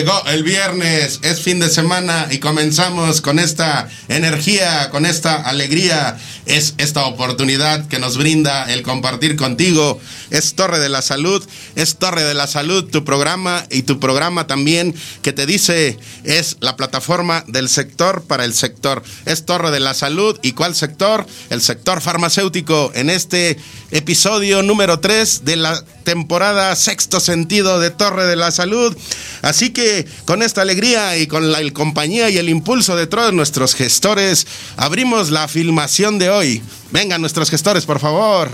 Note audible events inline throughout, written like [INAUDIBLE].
Llegó el viernes, es fin de semana y comenzamos con esta energía, con esta alegría. Es esta oportunidad que nos brinda el compartir contigo. Es Torre de la Salud, es Torre de la Salud, tu programa y tu programa también que te dice es la plataforma del sector para el sector. Es Torre de la Salud y cuál sector? El sector farmacéutico en este episodio número 3 de la temporada sexto sentido de Torre de la Salud. Así que con esta alegría y con la compañía y el impulso de todos nuestros gestores, abrimos la filmación de hoy. Vengan nuestros gestores, por favor.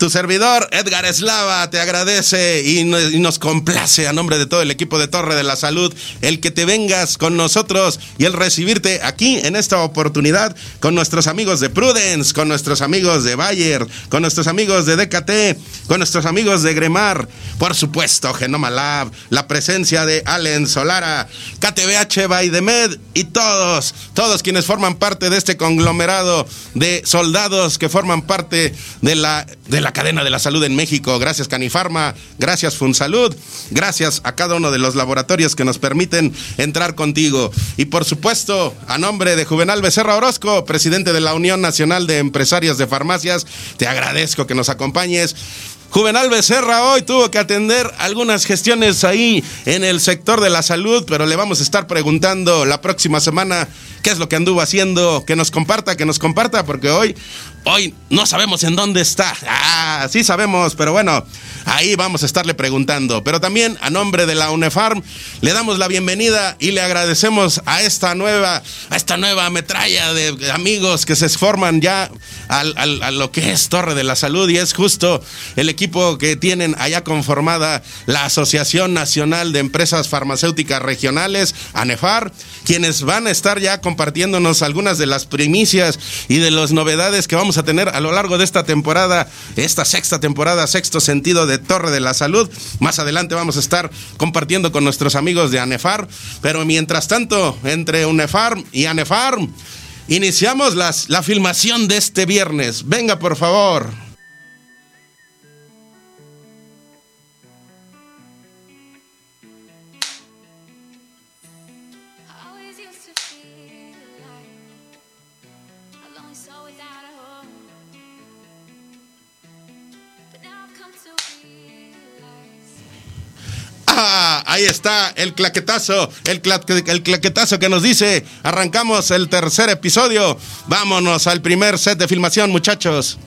Tu servidor, Edgar Eslava, te agradece y nos complace a nombre de todo el equipo de Torre de la Salud el que te vengas con nosotros y el recibirte aquí en esta oportunidad con nuestros amigos de Prudence, con nuestros amigos de Bayer, con nuestros amigos de DKT, con nuestros amigos de Gremar, por supuesto, Genoma Lab, la presencia de Allen Solara, KTBH Baidemed y todos, todos quienes forman parte de este conglomerado de soldados que forman parte de la, de la cadena de la salud en México. Gracias Canifarma, gracias Funsalud, gracias a cada uno de los laboratorios que nos permiten entrar contigo. Y por supuesto, a nombre de Juvenal Becerra Orozco, presidente de la Unión Nacional de Empresarios de Farmacias, te agradezco que nos acompañes. Juvenal Becerra hoy tuvo que atender algunas gestiones ahí en el sector de la salud, pero le vamos a estar preguntando la próxima semana qué es lo que anduvo haciendo, que nos comparta, que nos comparta, porque hoy Hoy no sabemos en dónde está. Ah, sí sabemos, pero bueno, ahí vamos a estarle preguntando. Pero también a nombre de la UNEFARM le damos la bienvenida y le agradecemos a esta nueva, a esta nueva metralla de amigos que se forman ya a lo que es Torre de la Salud y es justo el equipo que tienen allá conformada la Asociación Nacional de Empresas Farmacéuticas Regionales, ANEFAR, quienes van a estar ya compartiéndonos algunas de las primicias y de las novedades que vamos a tener a lo largo de esta temporada, esta sexta temporada, sexto sentido de Torre de la Salud. Más adelante vamos a estar compartiendo con nuestros amigos de ANEFAR, pero mientras tanto, entre UNEFAR y ANEFAR, iniciamos las, la filmación de este viernes. Venga, por favor. [LAUGHS] ahí está el claquetazo, el, claquetazo que nos dice, arrancamos el tercer episodio, vámonos al primer set de filmación muchachos.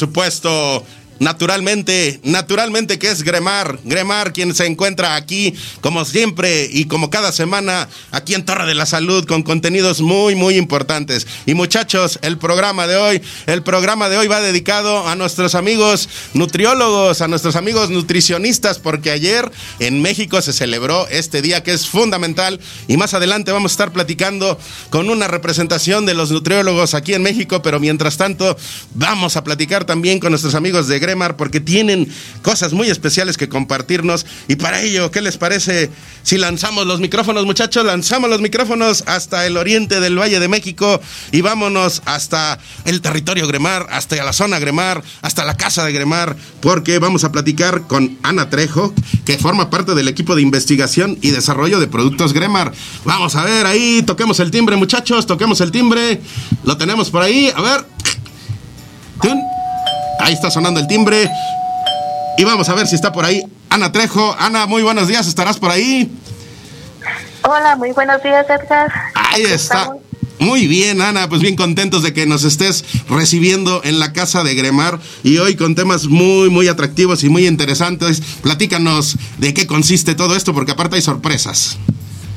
Supuesto, Naturalmente, naturalmente que es Gremar, Gremar quien se encuentra aquí como siempre y como cada semana aquí en Torre de la Salud con contenidos muy muy importantes. Y muchachos, el programa de hoy, el programa de hoy va dedicado a nuestros amigos nutriólogos, a nuestros amigos nutricionistas porque ayer en México se celebró este día que es fundamental y más adelante vamos a estar platicando con una representación de los nutriólogos aquí en México, pero mientras tanto vamos a platicar también con nuestros amigos de Gremar porque tienen cosas muy especiales que compartirnos. Y para ello, ¿qué les parece si lanzamos los micrófonos, muchachos? Lanzamos los micrófonos hasta el oriente del Valle de México y vámonos hasta el territorio Gremar, hasta la zona Gremar, hasta la casa de Gremar, porque vamos a platicar con Ana Trejo, que forma parte del equipo de investigación y desarrollo de productos Gremar. Vamos a ver ahí, toquemos el timbre, muchachos, toquemos el timbre. Lo tenemos por ahí, a ver. Ahí está sonando el timbre. Y vamos a ver si está por ahí Ana Trejo. Ana, muy buenos días, ¿estarás por ahí? Hola, muy buenos días, Edgar. Ahí está. Muy bien, Ana, pues bien contentos de que nos estés recibiendo en la casa de Gremar y hoy con temas muy, muy atractivos y muy interesantes. Platícanos de qué consiste todo esto, porque aparte hay sorpresas.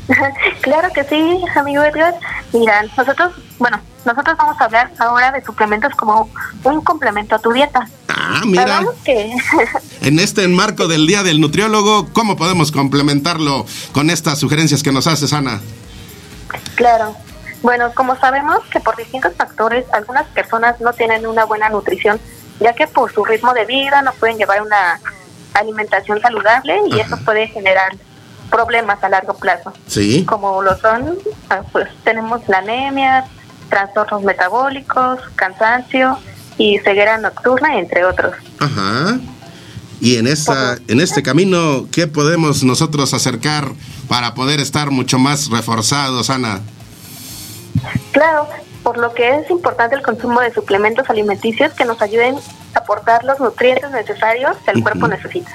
[LAUGHS] claro que sí, amigo Edgar. Mira, nosotros, bueno, nosotros vamos a hablar ahora de suplementos como un complemento a tu dieta. Ah, mira. Que... [LAUGHS] en este marco del Día del Nutriólogo, ¿cómo podemos complementarlo con estas sugerencias que nos haces, Ana? Claro. Bueno, como sabemos que por distintos factores algunas personas no tienen una buena nutrición, ya que por su ritmo de vida no pueden llevar una alimentación saludable y eso puede generar problemas a largo plazo. Sí. Como lo son, ah, pues tenemos la anemia, trastornos metabólicos, cansancio y ceguera nocturna, entre otros. Ajá. Y en esta, en este camino, ¿qué podemos nosotros acercar para poder estar mucho más reforzados, Ana? Claro, por lo que es importante el consumo de suplementos alimenticios que nos ayuden a aportar los nutrientes necesarios que el cuerpo necesita.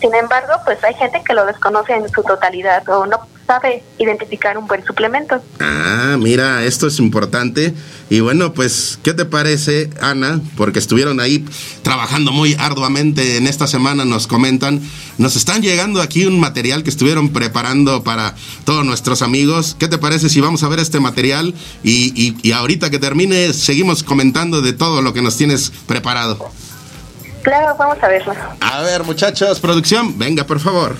Sin embargo, pues hay gente que lo desconoce en su totalidad o no sabe identificar un buen suplemento. Ah, mira, esto es importante. Y bueno, pues, ¿qué te parece, Ana? Porque estuvieron ahí trabajando muy arduamente en esta semana, nos comentan. Nos están llegando aquí un material que estuvieron preparando para todos nuestros amigos. ¿Qué te parece si vamos a ver este material? Y, y, y ahorita que termine, seguimos comentando de todo lo que nos tienes preparado. Claro, vamos a verlo. A ver, muchachos, producción, venga, por favor.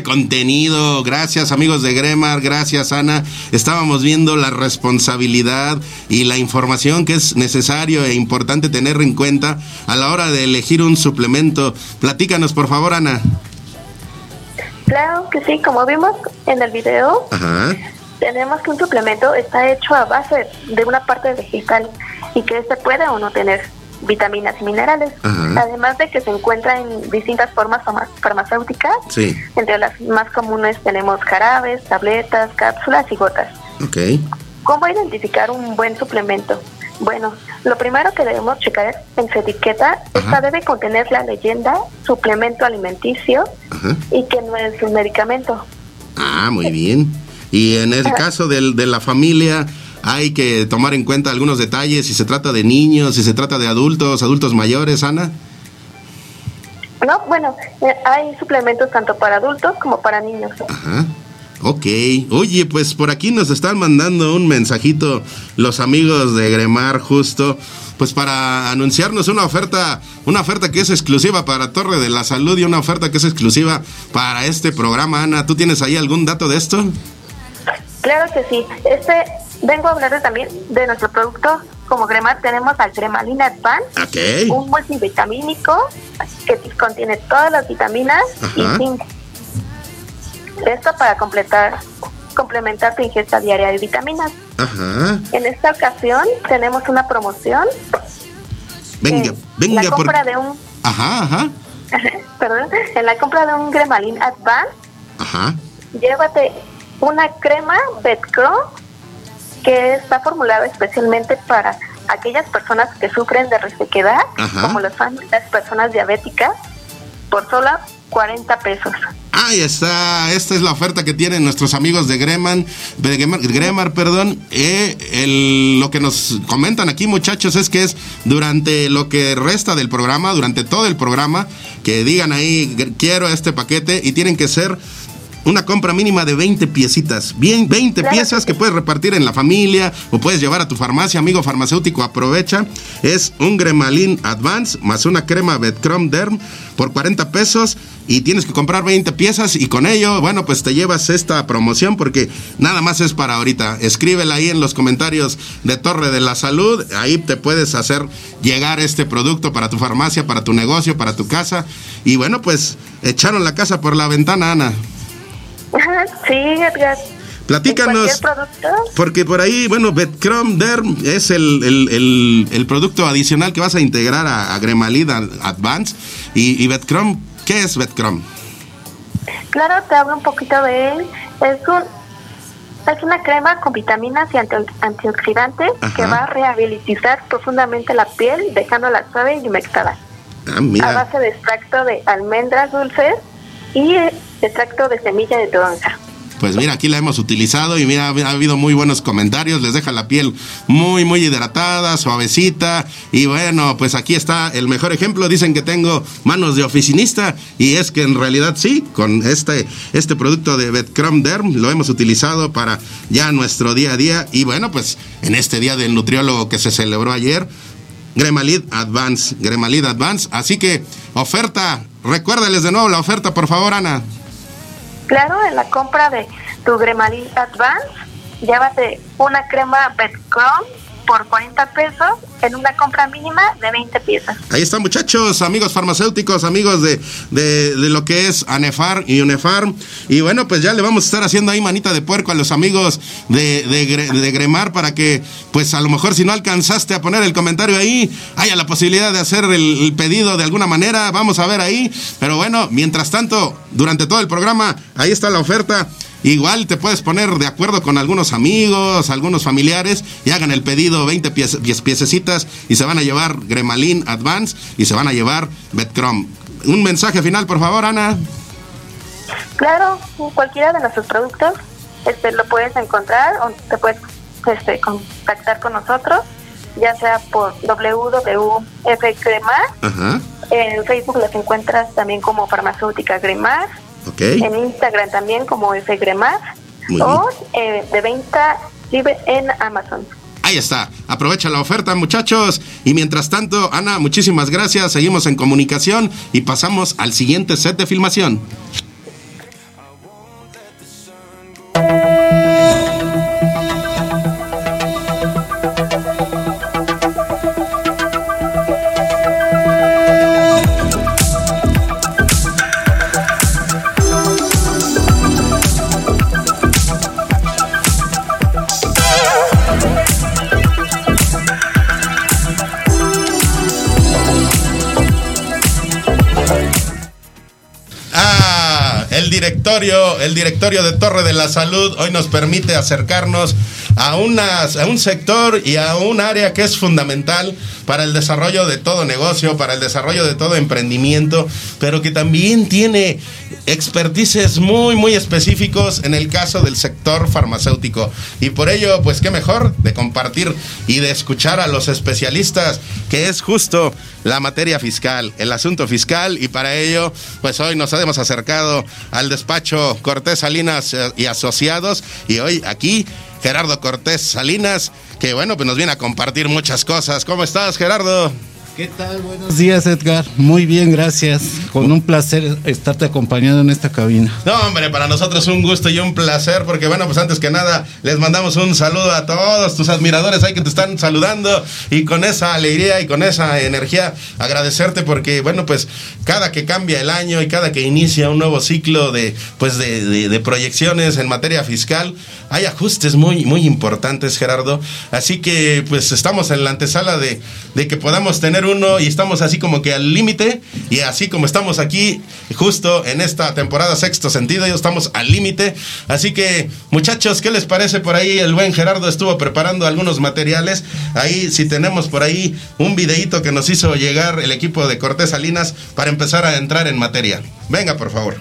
Este contenido. Gracias amigos de Gremar, gracias Ana. Estábamos viendo la responsabilidad y la información que es necesario e importante tener en cuenta a la hora de elegir un suplemento. Platícanos por favor Ana. Claro que sí, como vimos en el video, tenemos que un suplemento está hecho a base de una parte vegetal y que este puede o no tener vitaminas y minerales, además de que se encuentra en distintas formas farmacéuticas. Entre las más comunes tenemos jarabes, tabletas, cápsulas y gotas. Okay. ¿Cómo identificar un buen suplemento? Bueno, lo primero que debemos checar en su etiqueta, esta debe contener la leyenda suplemento alimenticio y que no es un medicamento. Ah, muy bien. Y en el caso del, de la familia, hay que tomar en cuenta algunos detalles, si se trata de niños, si se trata de adultos, adultos mayores, Ana. No, bueno, eh, hay suplementos tanto para adultos como para niños. Ajá. Ok. Oye, pues por aquí nos están mandando un mensajito los amigos de Gremar justo pues para anunciarnos una oferta, una oferta que es exclusiva para Torre de la Salud y una oferta que es exclusiva para este programa. Ana, ¿tú tienes ahí algún dato de esto? Claro que sí. Este vengo a hablarles también de nuestro producto como Gremar tenemos al Gremalina Advance, un multivitamínico que contiene todas las vitaminas y zinc. Esto para completar complementar tu ingesta diaria de vitaminas. En esta ocasión tenemos una promoción. Venga, venga. La compra de un... Ajá, ajá. [LAUGHS] Perdón, en la compra de un Gremalin Advance, ajá. llévate una crema Betcro que está formulada especialmente para aquellas personas que sufren de resequedad, como las, las personas diabéticas, por solo 40 pesos. Ahí está, esta es la oferta que tienen nuestros amigos de Greman, de Gremar, perdón. Eh, lo que nos comentan aquí, muchachos, es que es durante lo que resta del programa, durante todo el programa, que digan ahí, quiero este paquete y tienen que ser una compra mínima de 20 piecitas. Bien, 20 piezas que puedes repartir en la familia o puedes llevar a tu farmacia, amigo farmacéutico, aprovecha. Es un Gremalin Advance más una crema Betcrom Derm por 40 pesos y tienes que comprar 20 piezas y con ello, bueno, pues te llevas esta promoción porque nada más es para ahorita. Escríbela ahí en los comentarios de Torre de la Salud, ahí te puedes hacer llegar este producto para tu farmacia, para tu negocio, para tu casa y bueno, pues echaron la casa por la ventana, Ana. Sí, Edgar. Platícanos, porque por ahí, bueno, Betcrom Derm es el, el, producto adicional que vas a integrar a, a Gremalid Advance. Y, y Betcrom, ¿qué es Betcrom? Claro, te hablo un poquito de él. Es un es una crema con vitaminas y antioxidantes que va a rehabilitar profundamente la piel, dejándola suave y humectada. Ah, a base de extracto de almendras dulces y extracto de semilla de toronja. Pues mira, aquí la hemos utilizado y mira, ha habido muy buenos comentarios, les deja la piel muy, muy hidratada, suavecita. Y bueno, pues aquí está el mejor ejemplo. Dicen que tengo manos de oficinista y es que en realidad sí, con este, este producto de Betcrom Derm lo hemos utilizado para ya nuestro día a día. Y bueno, pues en este día del nutriólogo que se celebró ayer, Gremalid Advance, Gremalid Advance. Así que oferta, recuérdales de nuevo la oferta, por favor, Ana. Claro, en la compra de tu Gremalin Advance, llévate una crema Betcrom por 40 pesos en una compra mínima de 20 piezas. Ahí están muchachos, amigos farmacéuticos, amigos de, de, lo que es ANEFAR y UNEFAR. Y bueno, pues ya le vamos a estar haciendo ahí manita de puerco a los amigos de, de, Gremar para que, pues a lo mejor si no alcanzaste a poner el comentario ahí, haya la posibilidad de hacer el, el pedido de alguna manera. Vamos a ver ahí. Pero bueno, mientras tanto, durante todo el programa, ahí está la oferta. Igual te puedes poner de acuerdo con algunos amigos, algunos familiares y hagan el pedido 20 piececitas y se van a llevar Gremalin Advance y se van a llevar Betcrom. Un mensaje final, por favor, Ana. Claro, cualquiera de nuestros productos este, lo puedes encontrar o te puedes este, contactar con nosotros, ya sea por www.fcremar. En Facebook los encuentras también como farmacéutica en Instagram también como FGremar o eh, de venta libre en Amazon. Ahí está, aprovecha la oferta muchachos. Y mientras tanto, Ana, muchísimas gracias, seguimos en comunicación y pasamos al siguiente set de filmación. El directorio de Torre de la Salud hoy nos permite acercarnos a, a un sector y a un área que es fundamental para el desarrollo de todo negocio, para el desarrollo de todo emprendimiento, pero que también tiene expertices muy, muy específicos en el caso del sector farmacéutico. Y por ello, pues qué mejor de compartir y de escuchar a los especialistas, que es justo la materia fiscal, el asunto fiscal, y para ello, pues hoy nos hemos acercado al despacho Cortés Salinas eh, y Asociados, y hoy aquí Gerardo Cortés Salinas, que bueno, pues nos viene a compartir muchas cosas. ¿Cómo estás, Gerardo? ¿Qué tal? Buenos días, Edgar. Muy bien, gracias. Con un placer estarte acompañando en esta cabina. No, hombre, para nosotros un gusto y un placer, porque bueno, pues antes que nada, les mandamos un saludo a todos tus admiradores ahí que te están saludando y con esa alegría y con esa energía agradecerte porque bueno, pues cada que cambia el año y cada que inicia un nuevo ciclo de pues de, proyecciones en materia fiscal, hay ajustes muy, muy importantes, Gerardo. Así que pues estamos en la antesala de, de que podamos tener y estamos así como que al límite y así como estamos aquí justo en esta temporada sexto sentido, ya estamos al límite. Así que muchachos, ¿qué les parece por ahí? El buen Gerardo estuvo preparando algunos materiales. Ahí si tenemos por ahí un videíto que nos hizo llegar el equipo de Cortés Salinas para empezar a entrar en materia. Venga, por favor.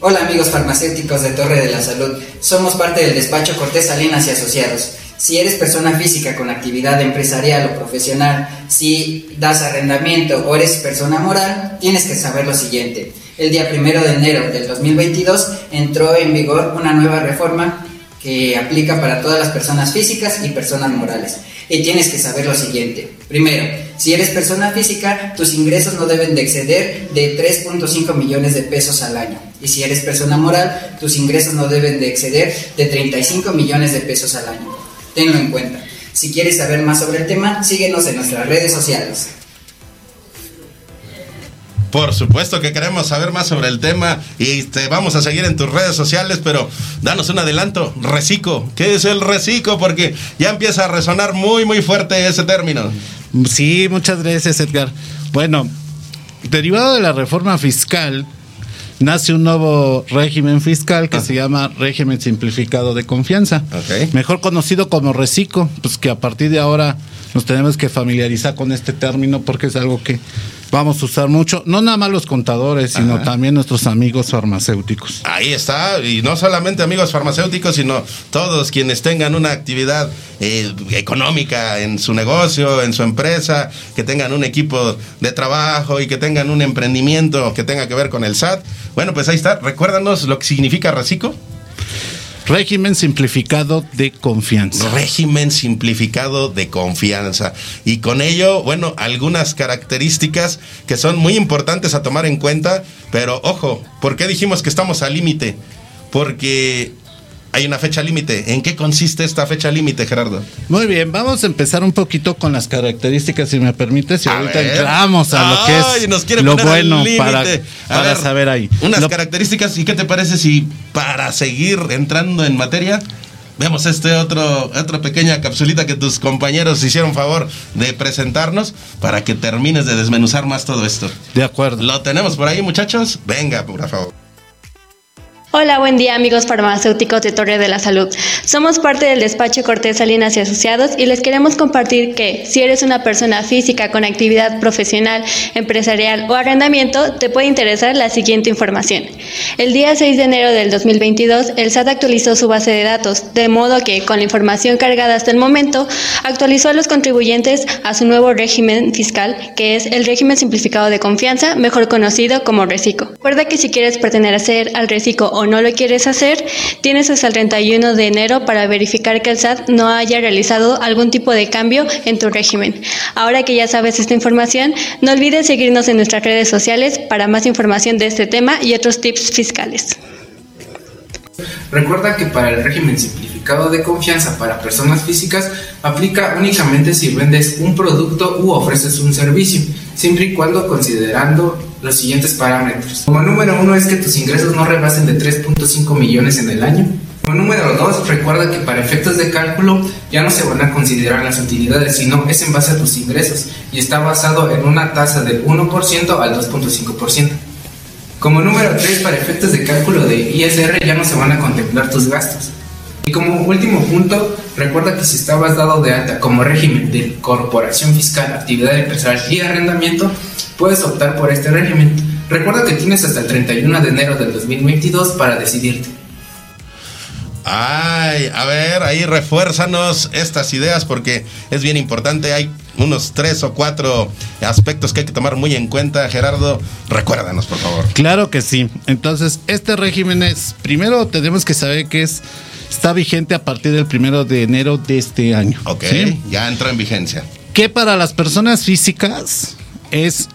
Hola amigos farmacéuticos de Torre de la Salud, somos parte del despacho Cortés Salinas y Asociados. Si eres persona física con actividad empresarial o profesional, si das arrendamiento o eres persona moral, tienes que saber lo siguiente. El día primero de enero del 2022 entró en vigor una nueva reforma que aplica para todas las personas físicas y personas morales. Y tienes que saber lo siguiente. Primero, si eres persona física, tus ingresos no deben de exceder de 3.5 millones de pesos al año. Y si eres persona moral, tus ingresos no deben de exceder de 35 millones de pesos al año. Tenlo en cuenta. Si quieres saber más sobre el tema, síguenos en nuestras redes sociales. Por supuesto que queremos saber más sobre el tema y te vamos a seguir en tus redes sociales, pero danos un adelanto. Recico, ¿qué es el reciclo? Porque ya empieza a resonar muy, muy fuerte ese término. Sí, muchas gracias, Edgar. Bueno, derivado de la reforma fiscal, nace un nuevo régimen fiscal que se llama régimen simplificado de confianza, mejor conocido como RECICO, pues que a partir de ahora nos tenemos que familiarizar con este término porque es algo que vamos a usar mucho, no nada más los contadores, sino también nuestros amigos farmacéuticos. Ahí está, y no solamente amigos farmacéuticos, sino todos quienes tengan una actividad eh, económica en su negocio, en su empresa, que tengan un equipo de trabajo y que tengan un emprendimiento que tenga que ver con el SAT. Bueno, pues ahí está, recuérdanos lo que significa RECICO. Régimen simplificado de confianza. Régimen simplificado de confianza. Y con ello, bueno, algunas características que son muy importantes a tomar en cuenta, pero ojo, ¿por qué dijimos que estamos al límite? Porque hay una fecha límite. ¿En qué consiste esta fecha límite, Gerardo? Muy bien, vamos a empezar un poquito con las características, si me permites, y ahorita entramos a lo que es lo bueno para, para saber ahí. Unas características, ¿y qué te parece si para seguir entrando en materia vemos este otro otra pequeña capsulita que tus compañeros hicieron favor de presentarnos para que termines de desmenuzar más todo esto. De acuerdo. ¿Lo tenemos por ahí, muchachos? Venga, por favor. Hola, buen día amigos farmacéuticos de Torre de la Salud. Somos parte del despacho Cortés Salinas y Asociados y les queremos compartir que si eres una persona física con actividad profesional, empresarial o arrendamiento, te puede interesar la siguiente información. El día 6 de enero del 2022, el SAT actualizó su base de datos, de modo que con la información cargada hasta el momento, actualizó a los contribuyentes a su nuevo régimen fiscal, que es el régimen simplificado de confianza, mejor conocido como RECICO. Recuerda que si quieres pertenecer al RECICO o no lo quieres hacer, tienes hasta el 31 de enero para verificar que el SAT no haya realizado algún tipo de cambio en tu régimen. Ahora que ya sabes esta información, no olvides seguirnos en nuestras redes sociales para más información de este tema y otros tips fiscales. Recuerda que para el régimen simplificado de confianza para personas físicas aplica únicamente si vendes un producto u ofreces un servicio, siempre y cuando considerando los siguientes parámetros. Como número uno es que tus ingresos no rebasen de 3.5 millones en el año. Como número dos, recuerda que para efectos de cálculo ya no se van a considerar las utilidades, sino es en base a tus ingresos y está basado en una tasa del 1% al 2.5%. Como número 3, para efectos de cálculo de ISR ya no se van a contemplar tus gastos. Y como último punto, recuerda que si estabas dado de alta como régimen de corporación fiscal, actividad empresarial y arrendamiento, puedes optar por este régimen. Recuerda que tienes hasta el 31 de enero del 2022 para decidirte. Ay, a ver, ahí refuérzanos estas ideas porque es bien importante. Hay unos tres o cuatro aspectos que hay que tomar muy en cuenta. Gerardo, recuérdanos, por favor. Claro que sí. Entonces, este régimen es, primero tenemos que saber que es, está vigente a partir del primero de enero de este año. Ok, ¿sí? ya entró en vigencia. Que para las personas físicas es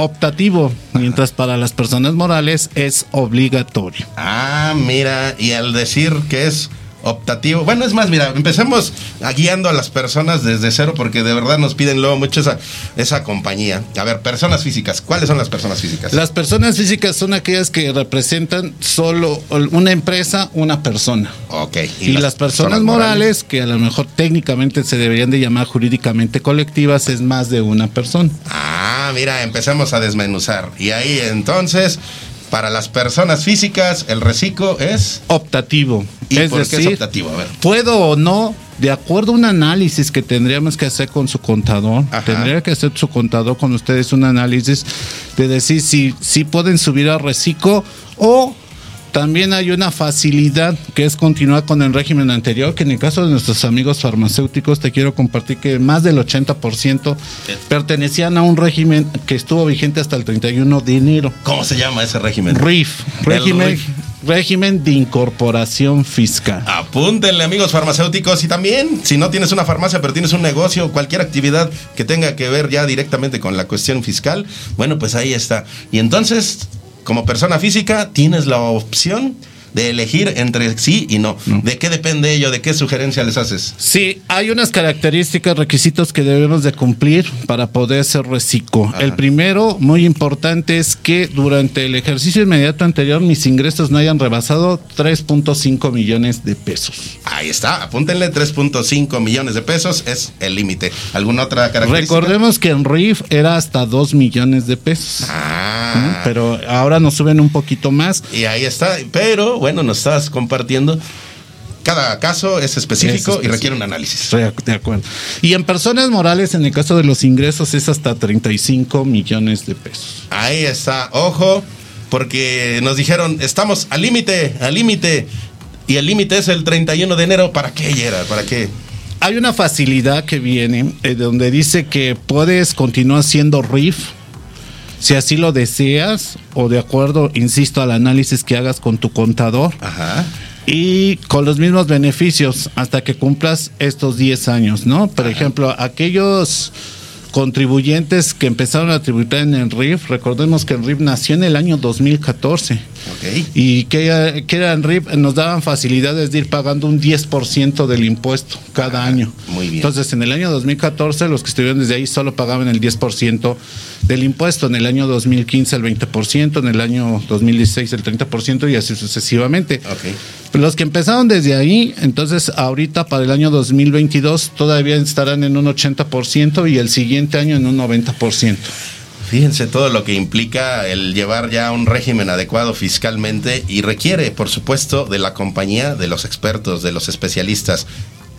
optativo, mientras para las personas morales es obligatorio. Ah, mira, y al decir que es optativo, bueno, es más, mira, empecemos a guiando a las personas desde cero porque de verdad nos piden luego mucho esa, esa compañía. A ver, personas físicas, ¿cuáles son las personas físicas? Las personas físicas son aquellas que representan solo una empresa, una persona. Ok. Y, las, personas, morales, que a lo mejor técnicamente se deberían de llamar jurídicamente colectivas, es más de una persona. Ah, mira, empecemos a desmenuzar. Y ahí entonces, para las personas físicas, el reciclo es Optativo. ¿Y es por qué decir, es optativo? A ver. puedo o no, de acuerdo a un análisis que tendríamos que hacer con su contador, Ajá. tendría que hacer su contador con ustedes un análisis de decir si, si pueden subir al reciclo o también hay una facilidad que es continuar con el régimen anterior, que en el caso de nuestros amigos farmacéuticos te quiero compartir que más del 80% pertenecían a un régimen que estuvo vigente hasta el 31 de enero. ¿Cómo se llama ese régimen? RIF, régimen, RIF. régimen de incorporación fiscal. Apúntenle amigos farmacéuticos y también si no tienes una farmacia pero tienes un negocio, cualquier actividad que tenga que ver ya directamente con la cuestión fiscal, bueno pues ahí está. Y entonces, como persona física, tienes la opción de elegir entre sí y no. ¿De qué depende ello? ¿De qué sugerencia les haces? Sí, hay unas características, requisitos que debemos de cumplir para poder ser reciclo. Ajá. El primero, muy importante, es que durante el ejercicio inmediato anterior mis ingresos no hayan rebasado 3.5 millones de pesos. Ahí está, apúntenle 3.5 millones de pesos es el límite. ¿Alguna otra característica? Recordemos que en RIF era hasta 2 millones de pesos. Ah, ¿Mm? Pero ahora nos suben un poquito más. y ahí está, pero bueno, nos estás compartiendo. Cada caso es específico, Es específico. y requiere un análisis. Estoy de acuerdo. Y en personas morales, en el caso de los ingresos, es hasta 35 millones de pesos. Ahí está, ojo, porque nos dijeron, estamos al límite, al límite. Y el límite es el 31 de enero. ¿Para qué, Gerard? ¿Para qué? Hay una facilidad que viene eh, donde dice que puedes continuar siendo RIF si así lo deseas o de acuerdo, insisto, al análisis que hagas con tu contador Ajá. y con los mismos beneficios hasta que cumplas estos 10 años, ¿no? Por ejemplo, aquellos contribuyentes que empezaron a tributar en el RIF, recordemos que el RIF nació en el año 2014 Ok. y que, que era en RIF nos daban facilidades de ir pagando un 10% del impuesto cada Ah, año. muy bien. Entonces, en el año 2014 los que estuvieron desde ahí solo pagaban el 10% del impuesto, en el año 2015 el 20%, en el año 2016 el 30% y así sucesivamente. Los que empezaron desde ahí, entonces ahorita para el año 2022 todavía estarán en un 80% y el siguiente año en un 90%. Fíjense todo lo que implica el llevar ya un régimen adecuado fiscalmente y requiere, por supuesto, de la compañía, de los expertos, de los especialistas.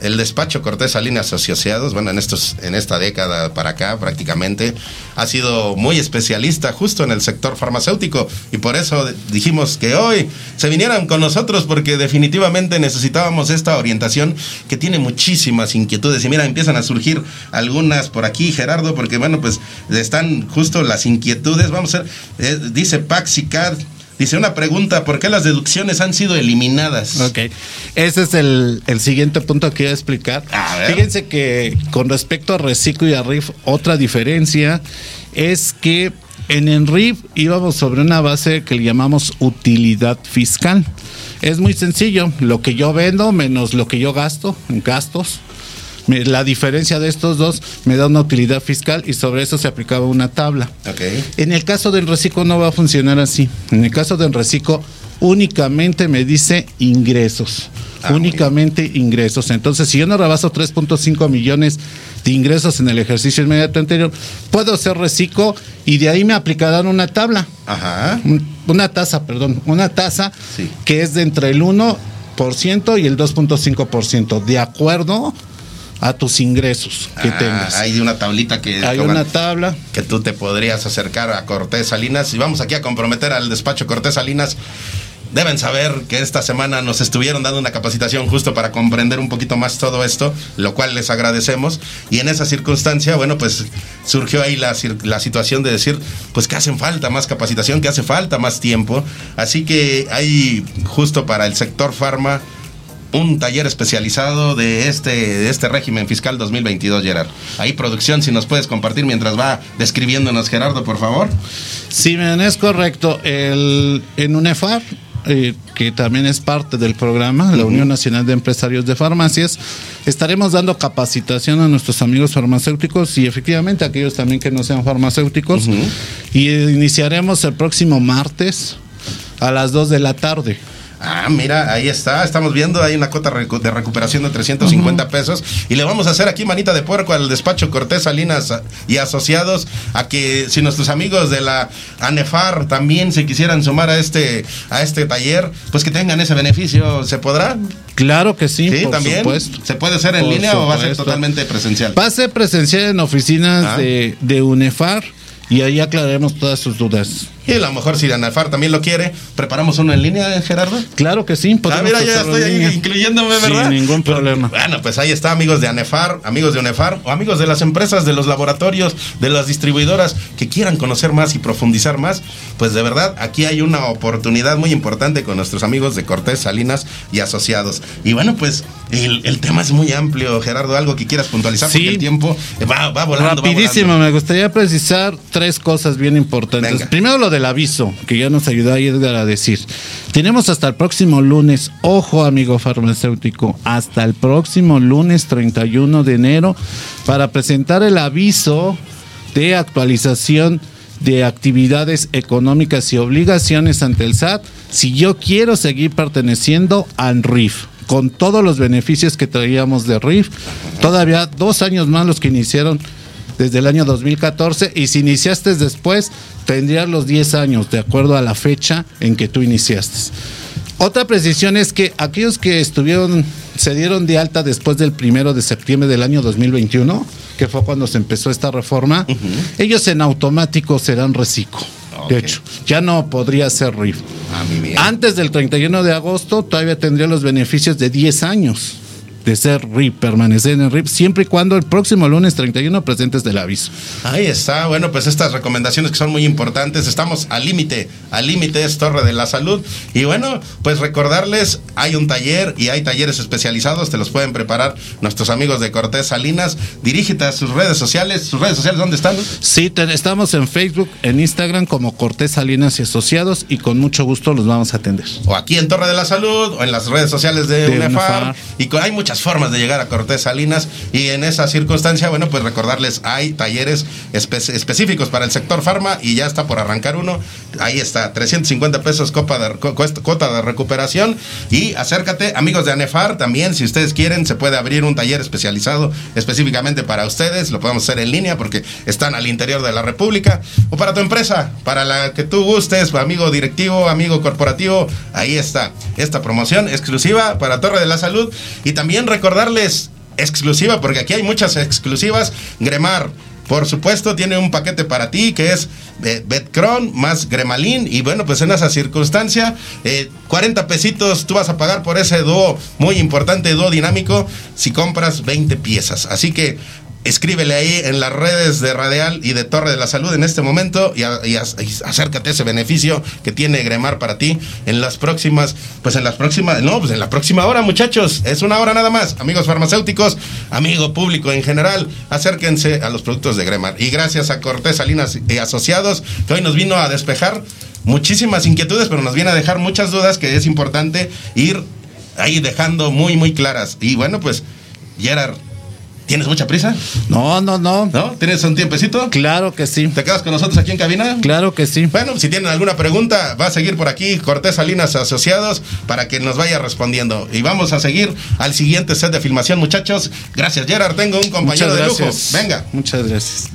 El despacho Cortés Salinas Asociados, bueno, en estos, en esta década para acá prácticamente, ha sido muy especialista justo en el sector farmacéutico y por eso dijimos que hoy se vinieran con nosotros porque definitivamente necesitábamos esta orientación que tiene muchísimas inquietudes. Y mira, empiezan a surgir algunas por aquí, Gerardo, porque bueno, pues están justo las inquietudes, vamos a ver, eh, dice Paxicad, dice una pregunta, ¿por qué las deducciones han sido eliminadas? Ok, ese es el, el siguiente punto que a explicar. A ver. Fíjense que con respecto a reciclo y a RIF, otra diferencia es que en el RIF íbamos sobre una base que le llamamos utilidad fiscal. Es muy sencillo, lo que yo vendo menos lo que yo gasto en gastos. La diferencia de estos dos me da una utilidad fiscal y sobre eso se aplicaba una tabla. En el caso del reciclo no va a funcionar así. En el caso del reciclo únicamente me dice ingresos. Ah, únicamente ingresos. Entonces, si yo no rebaso 3.5 millones de ingresos en el ejercicio inmediato anterior, puedo hacer reciclo y de ahí me aplicarán una tabla. Ajá. Un- Una tasa, perdón, una tasa Sí. que es de entre el 1% y el 2.5%, de acuerdo a tus ingresos que Ah, tengas. Hay una tablita que, Hay una tabla. que tú te podrías acercar a Cortés Salinas. Y vamos aquí a comprometer al despacho Cortés Salinas. Deben saber que esta semana nos estuvieron dando una capacitación justo para comprender un poquito más todo esto, lo cual les agradecemos. Y en esa circunstancia, bueno, pues surgió ahí la, la situación de decir, pues que hacen falta más capacitación, que hace falta más tiempo. Así que hay justo para el sector farma un taller especializado de este, de este régimen fiscal 2022, Gerard. Ahí producción, si nos puedes compartir mientras va describiéndonos Gerardo, por favor. Sí, miren, es correcto. El, en UNEFAR, eh, que también es parte del programa, la Unión Nacional de Empresarios de Farmacias, estaremos dando capacitación a nuestros amigos farmacéuticos y efectivamente a aquellos también que no sean farmacéuticos. Y iniciaremos el próximo martes a las 2 de la tarde. Ah, mira, ahí está, estamos viendo, hay una cuota de recuperación de 350 pesos y le vamos a hacer aquí manita de puerco al despacho Cortés Salinas y asociados a que si nuestros amigos de la ANEFAR también se quisieran sumar a este a este taller, pues que tengan ese beneficio, ¿se podrá? Claro que sí, Sí, por también. supuesto. ¿Se puede hacer en Por línea o va a ser totalmente presencial? Va a ser presencial en oficinas Ah. de, de UNEFAR y ahí aclararemos todas sus dudas. Y a lo mejor si ANEFAR también lo quiere, preparamos uno en línea, Gerardo. Claro que sí. Ah, mira, ya estoy ahí incluyéndome, ¿verdad? Sin ningún problema. Bueno, pues ahí está, amigos de ANEFAR, amigos de UNEFAR, o amigos de las empresas, de los laboratorios, de las distribuidoras que quieran conocer más y profundizar más. Pues de verdad, aquí hay una oportunidad muy importante con nuestros amigos de Cortés, Salinas y Asociados. Y bueno, pues el, el tema es muy amplio, Gerardo, algo que quieras puntualizar, Sí. porque el tiempo va, va volando. va Rapidísimo, volando. me gustaría precisar tres cosas bien importantes. Venga. Primero lo del aviso, que ya nos ayudó ahí Edgar a decir. Tenemos hasta el próximo lunes, ojo amigo farmacéutico, hasta el próximo lunes 31 de enero para presentar el aviso de actualización de actividades económicas y obligaciones ante el SAT si yo quiero seguir perteneciendo al RIF con todos los beneficios que traíamos de RIF. Todavía dos años más los que iniciaron desde el año 2014 y si iniciaste después tendrías los 10 años de acuerdo a la fecha en que tú iniciaste. Otra precisión es que aquellos que estuvieron, se dieron de alta después del primero de septiembre del año 2021, que fue cuando se empezó esta reforma, ellos en automático serán reciclo. De hecho, ya no podría ser RIF. Ah. Antes del 31 de agosto todavía tendría los beneficios de 10 años de ser RIP, permanecer en RIP, siempre y cuando el próximo lunes 31 presentes del aviso. Ahí está, bueno, pues estas recomendaciones que son muy importantes, estamos al límite, al límite es Torre de la Salud. Y bueno, pues recordarles, hay un taller y hay talleres especializados, te los pueden preparar nuestros amigos de Cortés Salinas. Dirígete a sus redes sociales, sus redes sociales, ¿dónde están? Sí, te- estamos en Facebook, en Instagram como Cortés Salinas y Asociados y con mucho gusto los vamos a atender. O aquí en Torre de la Salud, o en las redes sociales de, De UNEFAR. UNEFAR. Y co- hay muchas formas de llegar a Cortés Salinas. Y en esa circunstancia, bueno, pues recordarles, hay talleres espe- específicos para el sector farma y ya está por arrancar uno. Ahí está, 350 pesos copa de, cuota de recuperación. Y acércate, amigos de ANEFAR, también, si ustedes quieren, se puede abrir un taller especializado específicamente para ustedes. Lo podemos hacer en línea porque están al interior de la República. O para tu empresa, para la que tú gustes, amigo directivo, amigo corporativo. Ahí está esta promoción exclusiva para Torre de la Salud. Y también recordarles, exclusiva, porque aquí hay muchas exclusivas. Gremar. Por supuesto, tiene un paquete para ti que es eh, Betcron más Gremalin. Y bueno, pues en esa circunstancia, eh, 40 pesitos tú vas a pagar por ese dúo muy importante, dúo dinámico, si compras 20 piezas. Así que escríbele ahí en las redes de Radial y de Torre de la Salud en este momento y, acércate a ese beneficio que tiene Gremar para ti en las próximas, pues en las próximas, no, pues en la próxima hora, muchachos. Es una hora nada más. Amigos farmacéuticos, amigo público en general, acérquense a los productos de Gremar. Y gracias a Cortés Salinas y Asociados, que hoy nos vino a despejar muchísimas inquietudes, pero nos viene a dejar muchas dudas que es importante ir ahí dejando muy, muy claras. Y bueno, pues, Gerard, ¿tienes mucha prisa? No, no, no. ¿No? ¿Tienes un tiempecito? Claro que sí. ¿Te quedas con nosotros aquí en cabina? Claro que sí. Bueno, si tienen alguna pregunta, va a seguir por aquí Cortés Salinas Asociados para que nos vaya respondiendo. Y vamos a seguir al siguiente set de filmación, muchachos. Gracias, Gerard. Tengo un compañero de lujo. Venga. Muchas gracias.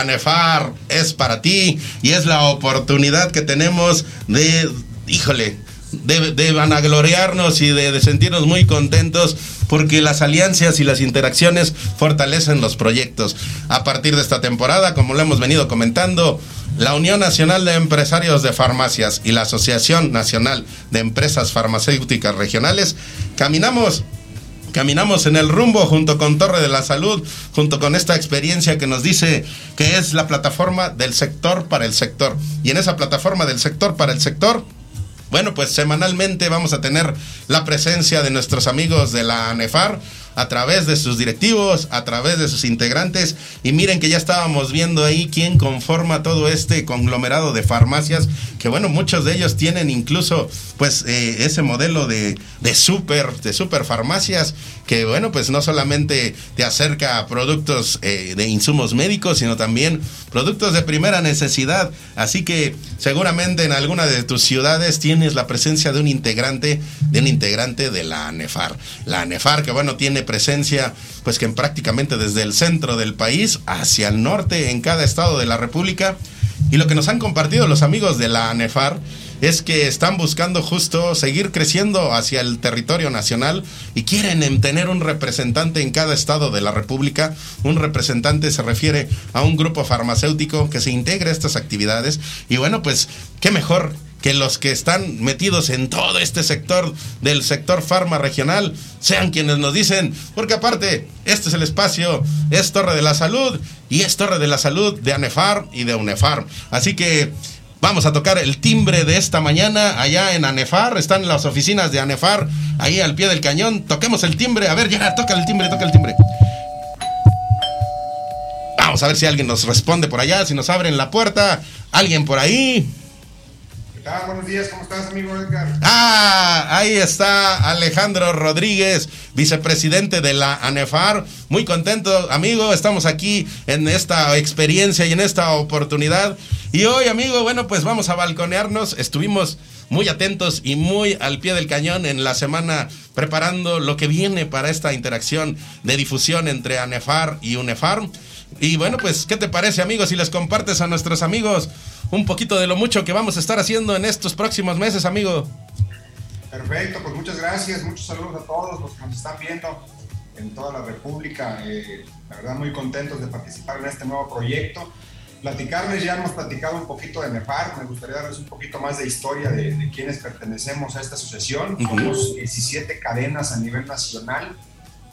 ANEFAR es para ti y es la oportunidad que tenemos de, híjole, de, vanagloriarnos y de, de, sentirnos muy contentos porque las alianzas y las interacciones fortalecen los proyectos. A partir de esta temporada, como lo hemos venido comentando, la Unión Nacional de Empresarios de Farmacias y la Asociación Nacional de Empresas Farmacéuticas Regionales caminamos caminamos en el rumbo junto con Torre de la Salud, junto con esta experiencia que nos dice que es la plataforma del sector para el sector. Y en esa plataforma del sector para el sector, bueno, pues semanalmente vamos a tener la presencia de nuestros amigos de la ANEFAR a través de sus directivos, a través de sus integrantes. Y miren que ya estábamos viendo ahí quién conforma todo este conglomerado de farmacias, que bueno, muchos de ellos tienen incluso pues eh, ese modelo de, de super, de super farmacias, que bueno, pues no solamente te acerca a productos eh, de insumos médicos, sino también productos de primera necesidad. Así que seguramente en alguna de tus ciudades tienes la presencia de un integrante, de un integrante de la ANEFAR. La ANEFAR, que bueno, tiene presencia, pues que prácticamente desde el centro del país hacia el norte en cada estado de la República. Y lo que nos han compartido los amigos de la ANEFAR es que están buscando justo seguir creciendo hacia el territorio nacional y quieren tener un representante en cada estado de la República. Un representante se refiere a un grupo farmacéutico que se integre a estas actividades. Y bueno, pues qué mejor que los que están metidos en todo este sector del sector farma regional sean quienes nos dicen, porque aparte, este es el espacio, es Torre de la Salud y es Torre de la Salud de ANEFAR y de UNEFAR. Así que vamos a tocar el timbre de esta mañana allá en ANEFAR, están las oficinas de ANEFAR ahí al pie del cañón, toquemos el timbre, a ver, ya, toca el timbre, toca el timbre. Vamos a ver si alguien nos responde por allá, si nos abren la puerta, alguien por ahí. Buenos días, ¿cómo estás, amigo Edgar? Ah, ahí está Alejandro Rodríguez, vicepresidente de la ANEFAR. Muy contento, amigo, estamos aquí en esta experiencia y en esta oportunidad. Y hoy, amigo, bueno, pues vamos a balconearnos. Estuvimos muy atentos y muy al pie del cañón en la semana preparando lo que viene para esta interacción de difusión entre ANEFAR y UNEFAR. Y bueno, pues, ¿qué te parece, amigos, si les compartes a nuestros amigos un poquito de lo mucho que vamos a estar haciendo en estos próximos meses, amigo? Perfecto, pues muchas gracias, muchos saludos a todos los que nos están viendo en toda la República. Eh, la verdad, muy contentos de participar en este nuevo proyecto. Platicarles, ya hemos platicado un poquito de NEFAR, me gustaría darles un poquito más de historia de, de quienes pertenecemos a esta asociación. Somos 17 cadenas a nivel nacional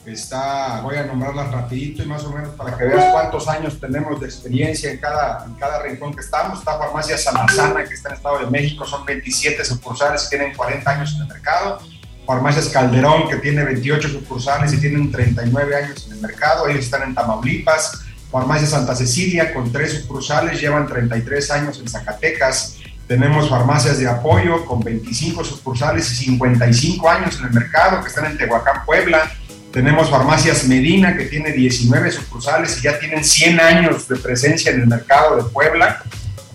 Está, voy a nombrarlas rapidito y más o menos para que veas cuántos años tenemos de experiencia en cada, en cada rincón que estamos. Está Farmacia Salazana, que está en Estado de México, son 27 sucursales tienen 40 años en el mercado. Farmacias Calderón, que tiene 28 sucursales y tienen 39 años en el mercado, ellos están en Tamaulipas. Farmacia Santa Cecilia, con tres sucursales, llevan 33 años en Zacatecas. Tenemos farmacias de apoyo con 25 sucursales y 55 años en el mercado, que están en Tehuacán, Puebla. Tenemos Farmacias Medina, que tiene 19 sucursales y ya tienen 100 años de presencia en el mercado de Puebla.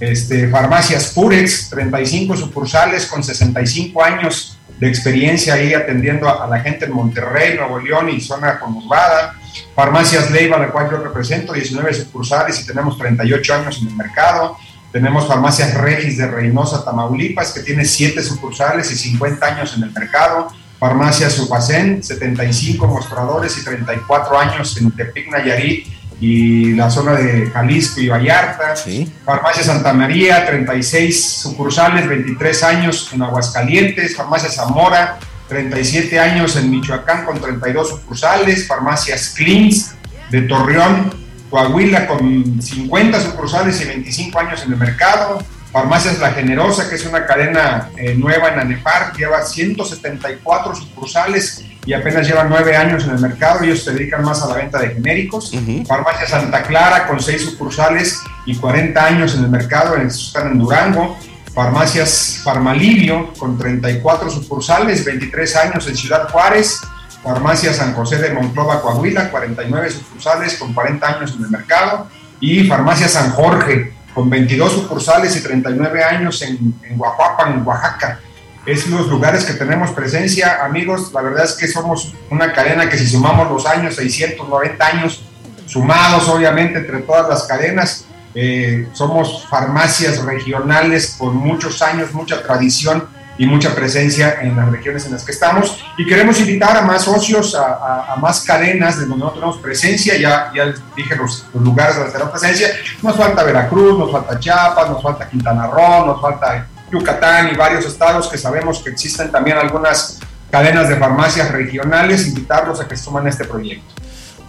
Este, farmacias Purex, 35 sucursales con 65 años de experiencia ahí atendiendo a, la gente en Monterrey, Nuevo León y zona conurbada. Farmacias Leiva, la cual yo represento, 19 sucursales y tenemos 38 años en el mercado. Tenemos Farmacias Regis de Reynosa, Tamaulipas, que tiene siete sucursales y 50 años en el mercado. Farmacia Sufacén, 75 mostradores y 34 años en Tepic, Nayarit y la zona de Jalisco y Vallarta. Farmacia Santa María, 36 sucursales, 23 años en Aguascalientes. Farmacia Zamora, 37 años en Michoacán con 32 sucursales. Farmacias Cleans de Torreón, Coahuila con 50 sucursales y 25 años en el mercado. Farmacias La Generosa, que es una cadena eh, nueva en Anepar, lleva 174 sucursales y apenas lleva 9 años en el mercado. Ellos se dedican más a la venta de genéricos. Farmacia Santa Clara, con 6 sucursales y 40 años en el mercado, están en Durango. Farmacias Farmalivio, con 34 sucursales, 23 años en Ciudad Juárez. Farmacia San José de Monclova, Coahuila, 49 sucursales con 40 años en el mercado. Y Farmacia San Jorge, con 22 sucursales y 39 años en, en en Oaxaca. Es los lugares que tenemos presencia, amigos. La verdad es que somos una cadena que si sumamos los años, 690 años, sumados obviamente entre todas las cadenas, eh, somos farmacias regionales con muchos años, mucha tradición y mucha presencia en las regiones en las que estamos. Y queremos invitar a más socios, a, más cadenas de donde no tenemos presencia. Ya, ya dije los, lugares donde tenemos presencia. Nos falta Veracruz, nos falta Chiapas, nos falta Quintana Roo, nos falta Yucatán y varios estados que sabemos que existen también algunas cadenas de farmacias regionales. Invitarlos a que suman este proyecto.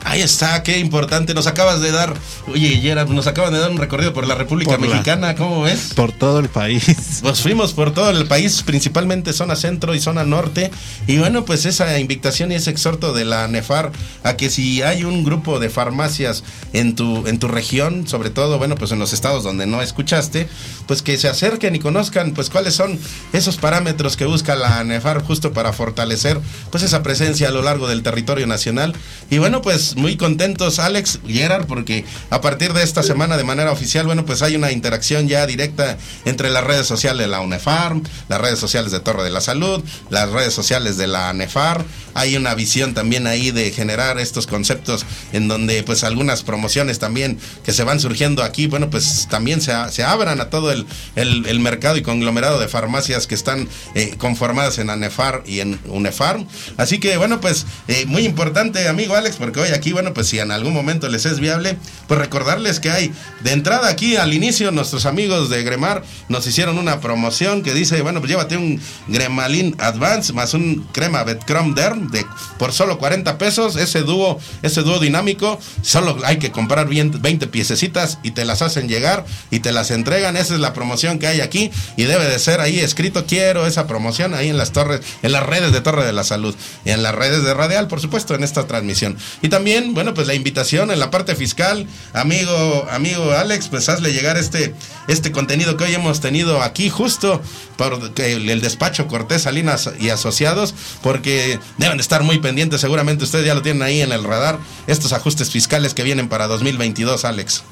Ahí está, qué importante. Nos acabas de dar, oye, Gerard, nos acaban de dar un recorrido por la República Mexicana, ¿cómo ves? Por todo el país. [LAUGHS] Pues fuimos por todo el país, principalmente zona centro y zona norte. Y bueno, pues esa invitación y ese exhorto de la NEFAR a que si hay un grupo de farmacias en tu, en tu región, sobre todo, bueno, pues en los estados donde no escuchaste, pues que se acerquen y conozcan, pues cuáles son esos parámetros que busca la NEFAR justo para fortalecer, pues esa presencia a lo largo del territorio nacional. Y bueno, pues muy contentos, Alex Gerard, porque a partir de esta semana de manera oficial, bueno, pues hay una interacción ya directa entre las redes sociales de la UNEFARM, las redes sociales de Torre de la Salud, las redes sociales de la NEFAR. Hay una visión también ahí de generar estos conceptos en donde pues algunas promociones también que se van surgiendo aquí, bueno, pues también se, se abran a todo el, el, mercado y conglomerado de farmacias que están eh, conformadas en ANEFAR y en UNEFARM. Así que bueno, pues eh, muy importante, amigo Alex, porque hoy aquí, bueno, pues si en algún momento les es viable, pues recordarles que hay de entrada aquí al inicio nuestros amigos de Gremar nos hicieron una promoción que dice, bueno, pues llévate un Gremalin Advance más un crema Betcrom Derm de por solo 40 pesos, ese dúo, ese dúo dinámico, solo hay que comprar 20 piececitas y te las hacen llegar y te las entregan, esa es la promoción que hay aquí y debe de ser ahí escrito quiero esa promoción ahí en las torres, en las redes de Torre de la Salud y en las redes de Radial, por supuesto, en esta transmisión. Y también bueno, pues la invitación en la parte fiscal, amigo, amigo Alex, pues hazle llegar este, este contenido que hoy hemos tenido aquí justo por el, despacho Cortés Salinas y Asociados, porque deben de estar muy pendientes, seguramente ustedes ya lo tienen ahí en el radar, estos ajustes fiscales que vienen para 2022, Alex.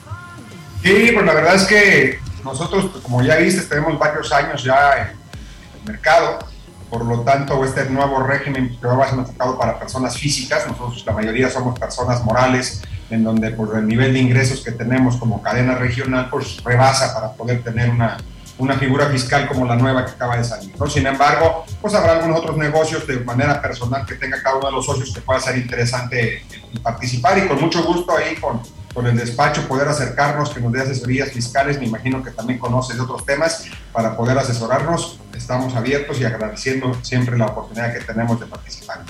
Sí, pues la verdad es que nosotros, como ya viste, tenemos varios años ya en el mercado por lo tanto, este nuevo régimen que va a ser enfocado para personas físicas, nosotros la mayoría somos personas morales, en donde por el nivel de ingresos que tenemos como cadena regional, pues rebasa para poder tener una, una figura fiscal como la nueva que acaba de salir. ¿no? Sin embargo, pues habrá algunos otros negocios de manera personal que tenga cada uno de los socios que pueda ser interesante participar y con mucho gusto ahí con con el despacho, poder acercarnos, que nos dé asesorías fiscales, me imagino que también conoce de otros temas, para poder asesorarnos. Estamos abiertos y agradeciendo siempre la oportunidad que tenemos de participar.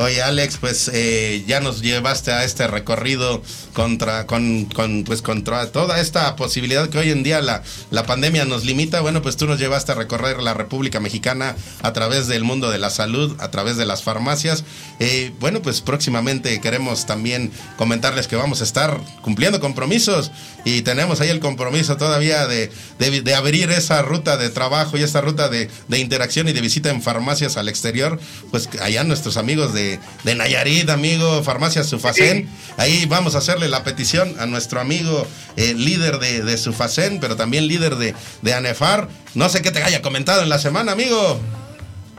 Oye, Alex, pues eh, ya nos llevaste a este recorrido contra, con, con, pues, contra toda esta posibilidad que hoy en día la, la pandemia nos limita. Bueno, pues tú nos llevaste a recorrer la República Mexicana a través del mundo de la salud, a través de las farmacias. Eh, bueno, pues próximamente queremos también comentarles que vamos a estar cumpliendo compromisos y tenemos ahí el compromiso todavía de, de, abrir esa ruta de trabajo y esa ruta de, de interacción y de visita en farmacias al exterior. Pues allá nuestros amigos de de, Nayarit, amigo, Farmacia Sufacén. Ahí vamos a hacerle la petición a nuestro amigo eh, líder de, de, Sufacén, pero también líder de, de ANEFAR. No sé qué te haya comentado en la semana, amigo.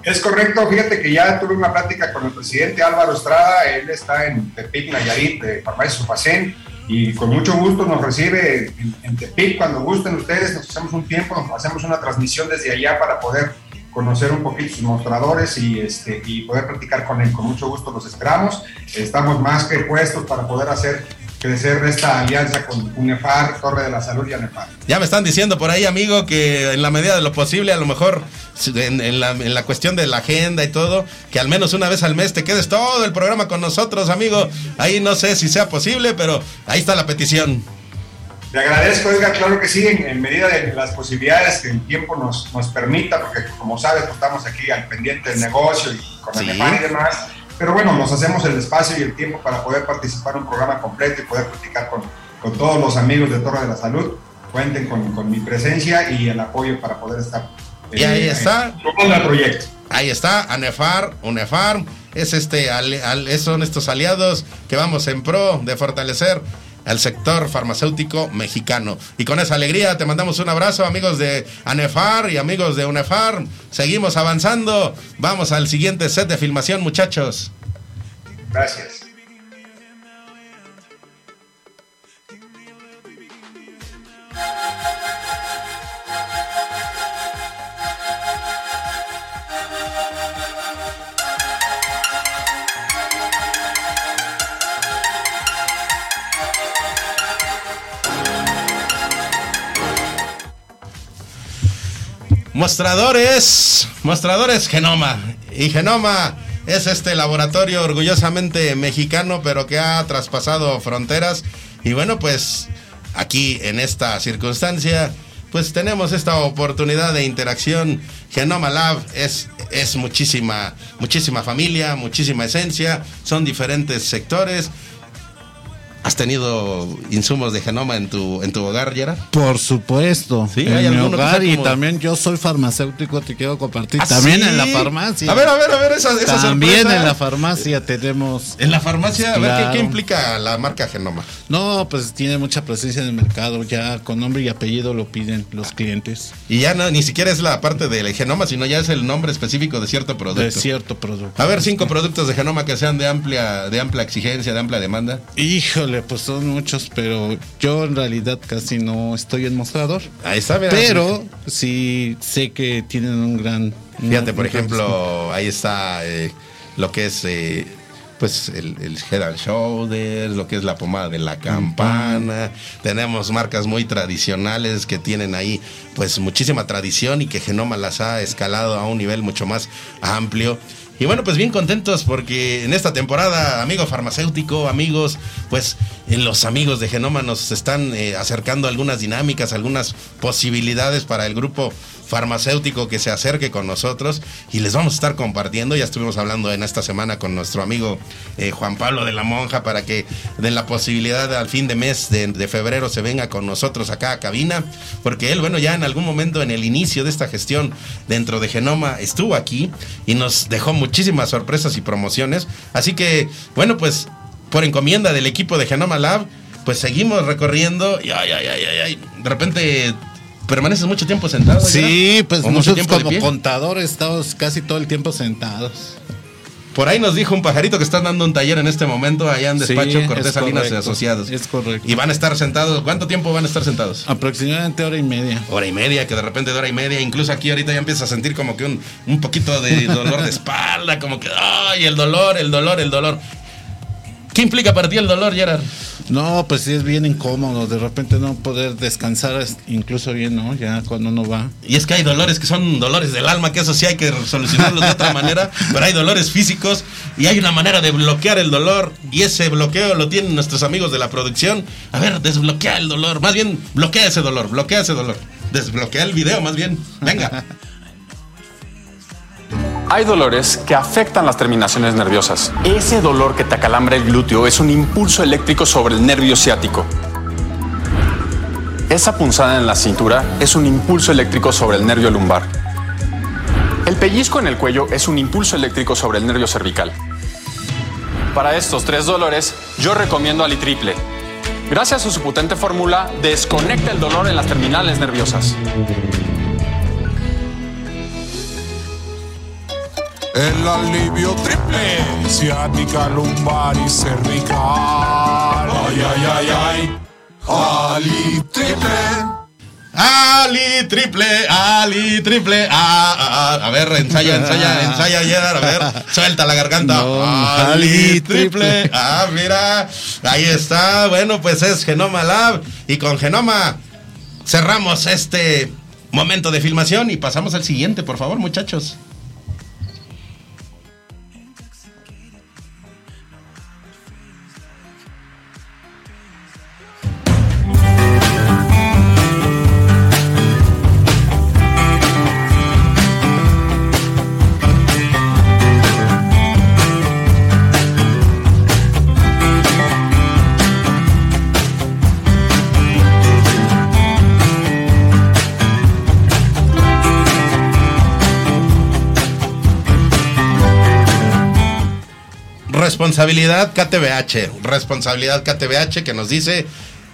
Es correcto, fíjate que ya tuve una plática con el presidente Álvaro Estrada, él está en Tepic, Nayarit, de Farmacia Sufacén, y con mucho gusto nos recibe en, en Tepic cuando gusten ustedes, nos hacemos un tiempo, nos hacemos una transmisión desde allá para poder conocer un poquito sus mostradores y, este, y poder practicar con él. Con mucho gusto los esperamos. Estamos más que puestos para poder hacer crecer esta alianza con UNEFAR, Torre de la Salud y ANEFAR. Ya me están diciendo por ahí, amigo, que en la medida de lo posible, a lo mejor en, en, la, en, la, cuestión de la agenda y todo, que al menos una vez al mes te quedes todo el programa con nosotros, amigo. Ahí no sé si sea posible, pero ahí está la petición. Le agradezco, Edgar, claro que sí, en, en, medida de las posibilidades que el tiempo nos, nos permita, porque como sabes, pues estamos aquí al pendiente del negocio y con el sí. y demás. Pero bueno, nos hacemos el espacio y el tiempo para poder participar en un programa completo y poder platicar con, con todos los amigos de Torre de la Salud. Cuenten con, con mi presencia y el apoyo para poder estar. Y ahí eh, está. En el proyecto. Ahí está, ANEFAR, UNEFAR, es este, al, al, son estos aliados que vamos en pro de fortalecer al sector farmacéutico mexicano. Y con esa alegría te mandamos un abrazo, amigos de ANEFAR y amigos de UNEFAR. Seguimos avanzando. Vamos al siguiente set de filmación, muchachos. Gracias. Mostradores, mostradores Genoma. Y Genoma es este laboratorio orgullosamente mexicano, pero que ha traspasado fronteras. Y bueno, pues aquí en esta circunstancia, pues tenemos esta oportunidad de interacción. Genoma Lab es, es muchísima, muchísima familia, muchísima esencia, son diferentes sectores. ¿Has tenido insumos de genoma en tu, en tu hogar, Yera? Por supuesto. Sí, en hay mi hogar y también yo soy farmacéutico, te quiero compartir. ¿Ah, también sí? en la farmacia. A ver, a ver, a ver, esa, esa También sorpresa. en la farmacia tenemos. En la farmacia, a ver, ¿qué, qué implica la marca Genoma? No, pues tiene mucha presencia en el mercado. Ya con nombre y apellido lo piden los clientes Y ya no, ni siquiera es la parte del genoma, sino ya es el nombre específico de cierto producto. de cierto producto. A ver, cinco productos de genoma que sean de amplia, de amplia exigencia, de amplia demanda. Híjole, pues son muchos, pero yo en realidad casi no estoy en mostrador. Ahí está, mira. Pero sí sé que tienen un gran. Fíjate, por ejemplo, ahí está eh, lo que es eh, pues el, el Head and Shoulders, lo que es la pomada de la campana. Tenemos marcas muy tradicionales que tienen ahí pues muchísima tradición y que Genoma las ha escalado a un nivel mucho más amplio. Y bueno, pues bien contentos porque en esta temporada, amigo farmacéutico, amigos, pues eh, los amigos de Genoma nos están eh, acercando algunas dinámicas, algunas posibilidades para el grupo farmacéutico que se acerque con nosotros y les vamos a estar compartiendo. Ya estuvimos hablando en esta semana con nuestro amigo eh, Juan Pablo de la Monja para que den la posibilidad al fin de mes de, de febrero se venga con nosotros acá a cabina, porque él, bueno, ya en algún momento en el inicio de esta gestión dentro de Genoma estuvo aquí y nos dejó muchísimas sorpresas y promociones. Así que, bueno, pues por encomienda del equipo de Genoma Lab, pues seguimos recorriendo y ay, ay, ay, ay, ay, de repente permaneces mucho tiempo sentado. Sí, ¿verdad? pues nosotros como contadores estamos casi todo el tiempo sentados. Por ahí nos dijo un pajarito que están dando un taller en este momento allá en Sí, Despacho es Cortés Salinas y Asociados. es correcto. Y van a estar sentados. ¿Cuánto tiempo van a estar sentados? Aproximadamente hora y media. Hora y media, que de repente de hora y media, incluso aquí ahorita ya empieza a sentir como que un, un poquito de [LAUGHS] dolor de espalda, como que, ay, el dolor, el dolor, el dolor. ¿Qué implica para ti el dolor, Gerard? No, pues sí es bien incómodo de repente no poder descansar es- incluso bien, ¿no? Ya cuando uno va. Y es que hay dolores que son dolores del alma, que eso sí hay que solucionarlos de otra [LAUGHS] manera, pero hay dolores físicos y hay una manera de bloquear el dolor y ese bloqueo lo tienen nuestros amigos de la producción. A ver, desbloquea el dolor, más bien bloquea ese dolor, bloquea ese dolor. Desbloquea el video, más bien. Venga. [LAUGHS] Hay dolores que afectan las terminaciones nerviosas. Ese dolor que te acalambra el glúteo es un impulso eléctrico sobre el nervio ciático. Esa punzada en la cintura es un impulso eléctrico sobre el nervio lumbar. El pellizco en el cuello es un impulso eléctrico sobre el nervio cervical. Para estos tres dolores, yo recomiendo Alitriple. Gracias a su potente fórmula, desconecta el dolor en las terminales nerviosas. El alivio triple, ciática, lumbar y cervical. Ay, ay, ay, ay. Ali triple. Ali triple, Ali triple, ah, ah, ah. a ver, ensaya, ensaya, ensaya, Gerard, a ver, suelta la garganta. No, Ali triple. ah, mira, ahí está, bueno, pues es Genoma Lab y con Genoma cerramos este momento de filmación y pasamos al siguiente, por favor, muchachos. Responsabilidad KTBH, responsabilidad KTBH que nos dice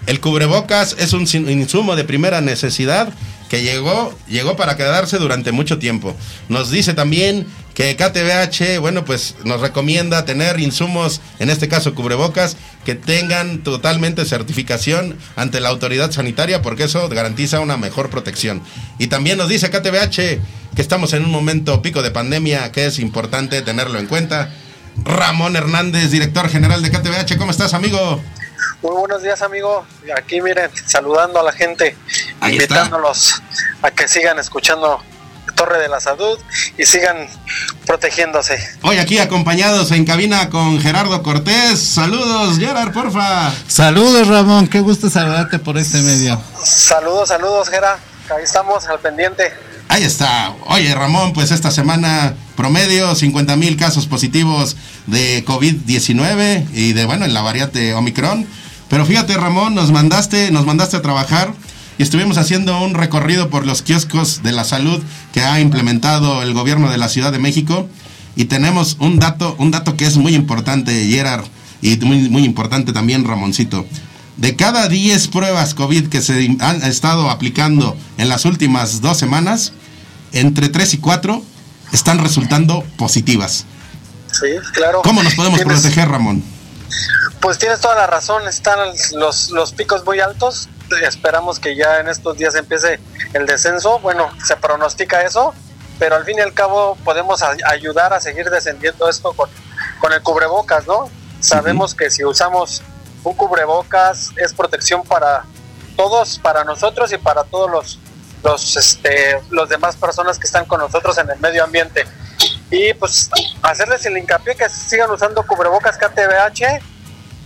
el cubrebocas es un insumo de primera necesidad que llegó, llegó para quedarse durante mucho tiempo. Nos dice también que KTBH, bueno, pues nos recomienda tener insumos, en este caso cubrebocas, que tengan totalmente certificación ante la autoridad sanitaria porque eso garantiza una mejor protección. Y también nos dice KTBH que estamos en un momento pico de pandemia, que es importante tenerlo en cuenta. Ramón Hernández, director general de KTBH, ¿cómo estás, amigo? Muy buenos días, amigo. Aquí miren, saludando a la gente, Ahí invitándolos a que sigan escuchando Torre de la Salud y sigan protegiéndose. Hoy aquí acompañados en cabina con Gerardo Cortés. Saludos, Gerard, porfa. Saludos, Ramón. Qué gusto saludarte por este medio. Saludos, saludos, Gera. Ahí estamos al pendiente. Ahí está. Oye, Ramón, pues esta semana promedio 50 mil casos positivos de COVID-19 y de, bueno, en la variante Omicron. Pero fíjate, Ramón, nos mandaste, nos mandaste a trabajar y estuvimos haciendo un recorrido por los kioscos de la salud que ha implementado el gobierno de la Ciudad de México y tenemos un dato, un dato que es muy importante, Gerard, y muy, muy importante también, Ramoncito. De cada 10 pruebas COVID que se han estado aplicando en las últimas dos semanas, entre 3 y 4 están resultando positivas. Sí, claro. ¿Cómo nos podemos Tienes- proteger, Ramón? Pues tienes toda la razón, están los, los picos muy altos. Esperamos que ya en estos días empiece el descenso. Bueno, se pronostica eso, pero al fin y al cabo podemos ayudar a seguir descendiendo esto con, con el cubrebocas, ¿no? Sabemos que si usamos un cubrebocas es protección para todos, para nosotros y para todos los, los, este, los demás personas que están con nosotros en el medio ambiente. Y pues hacerles el hincapié que sigan usando cubrebocas KTBH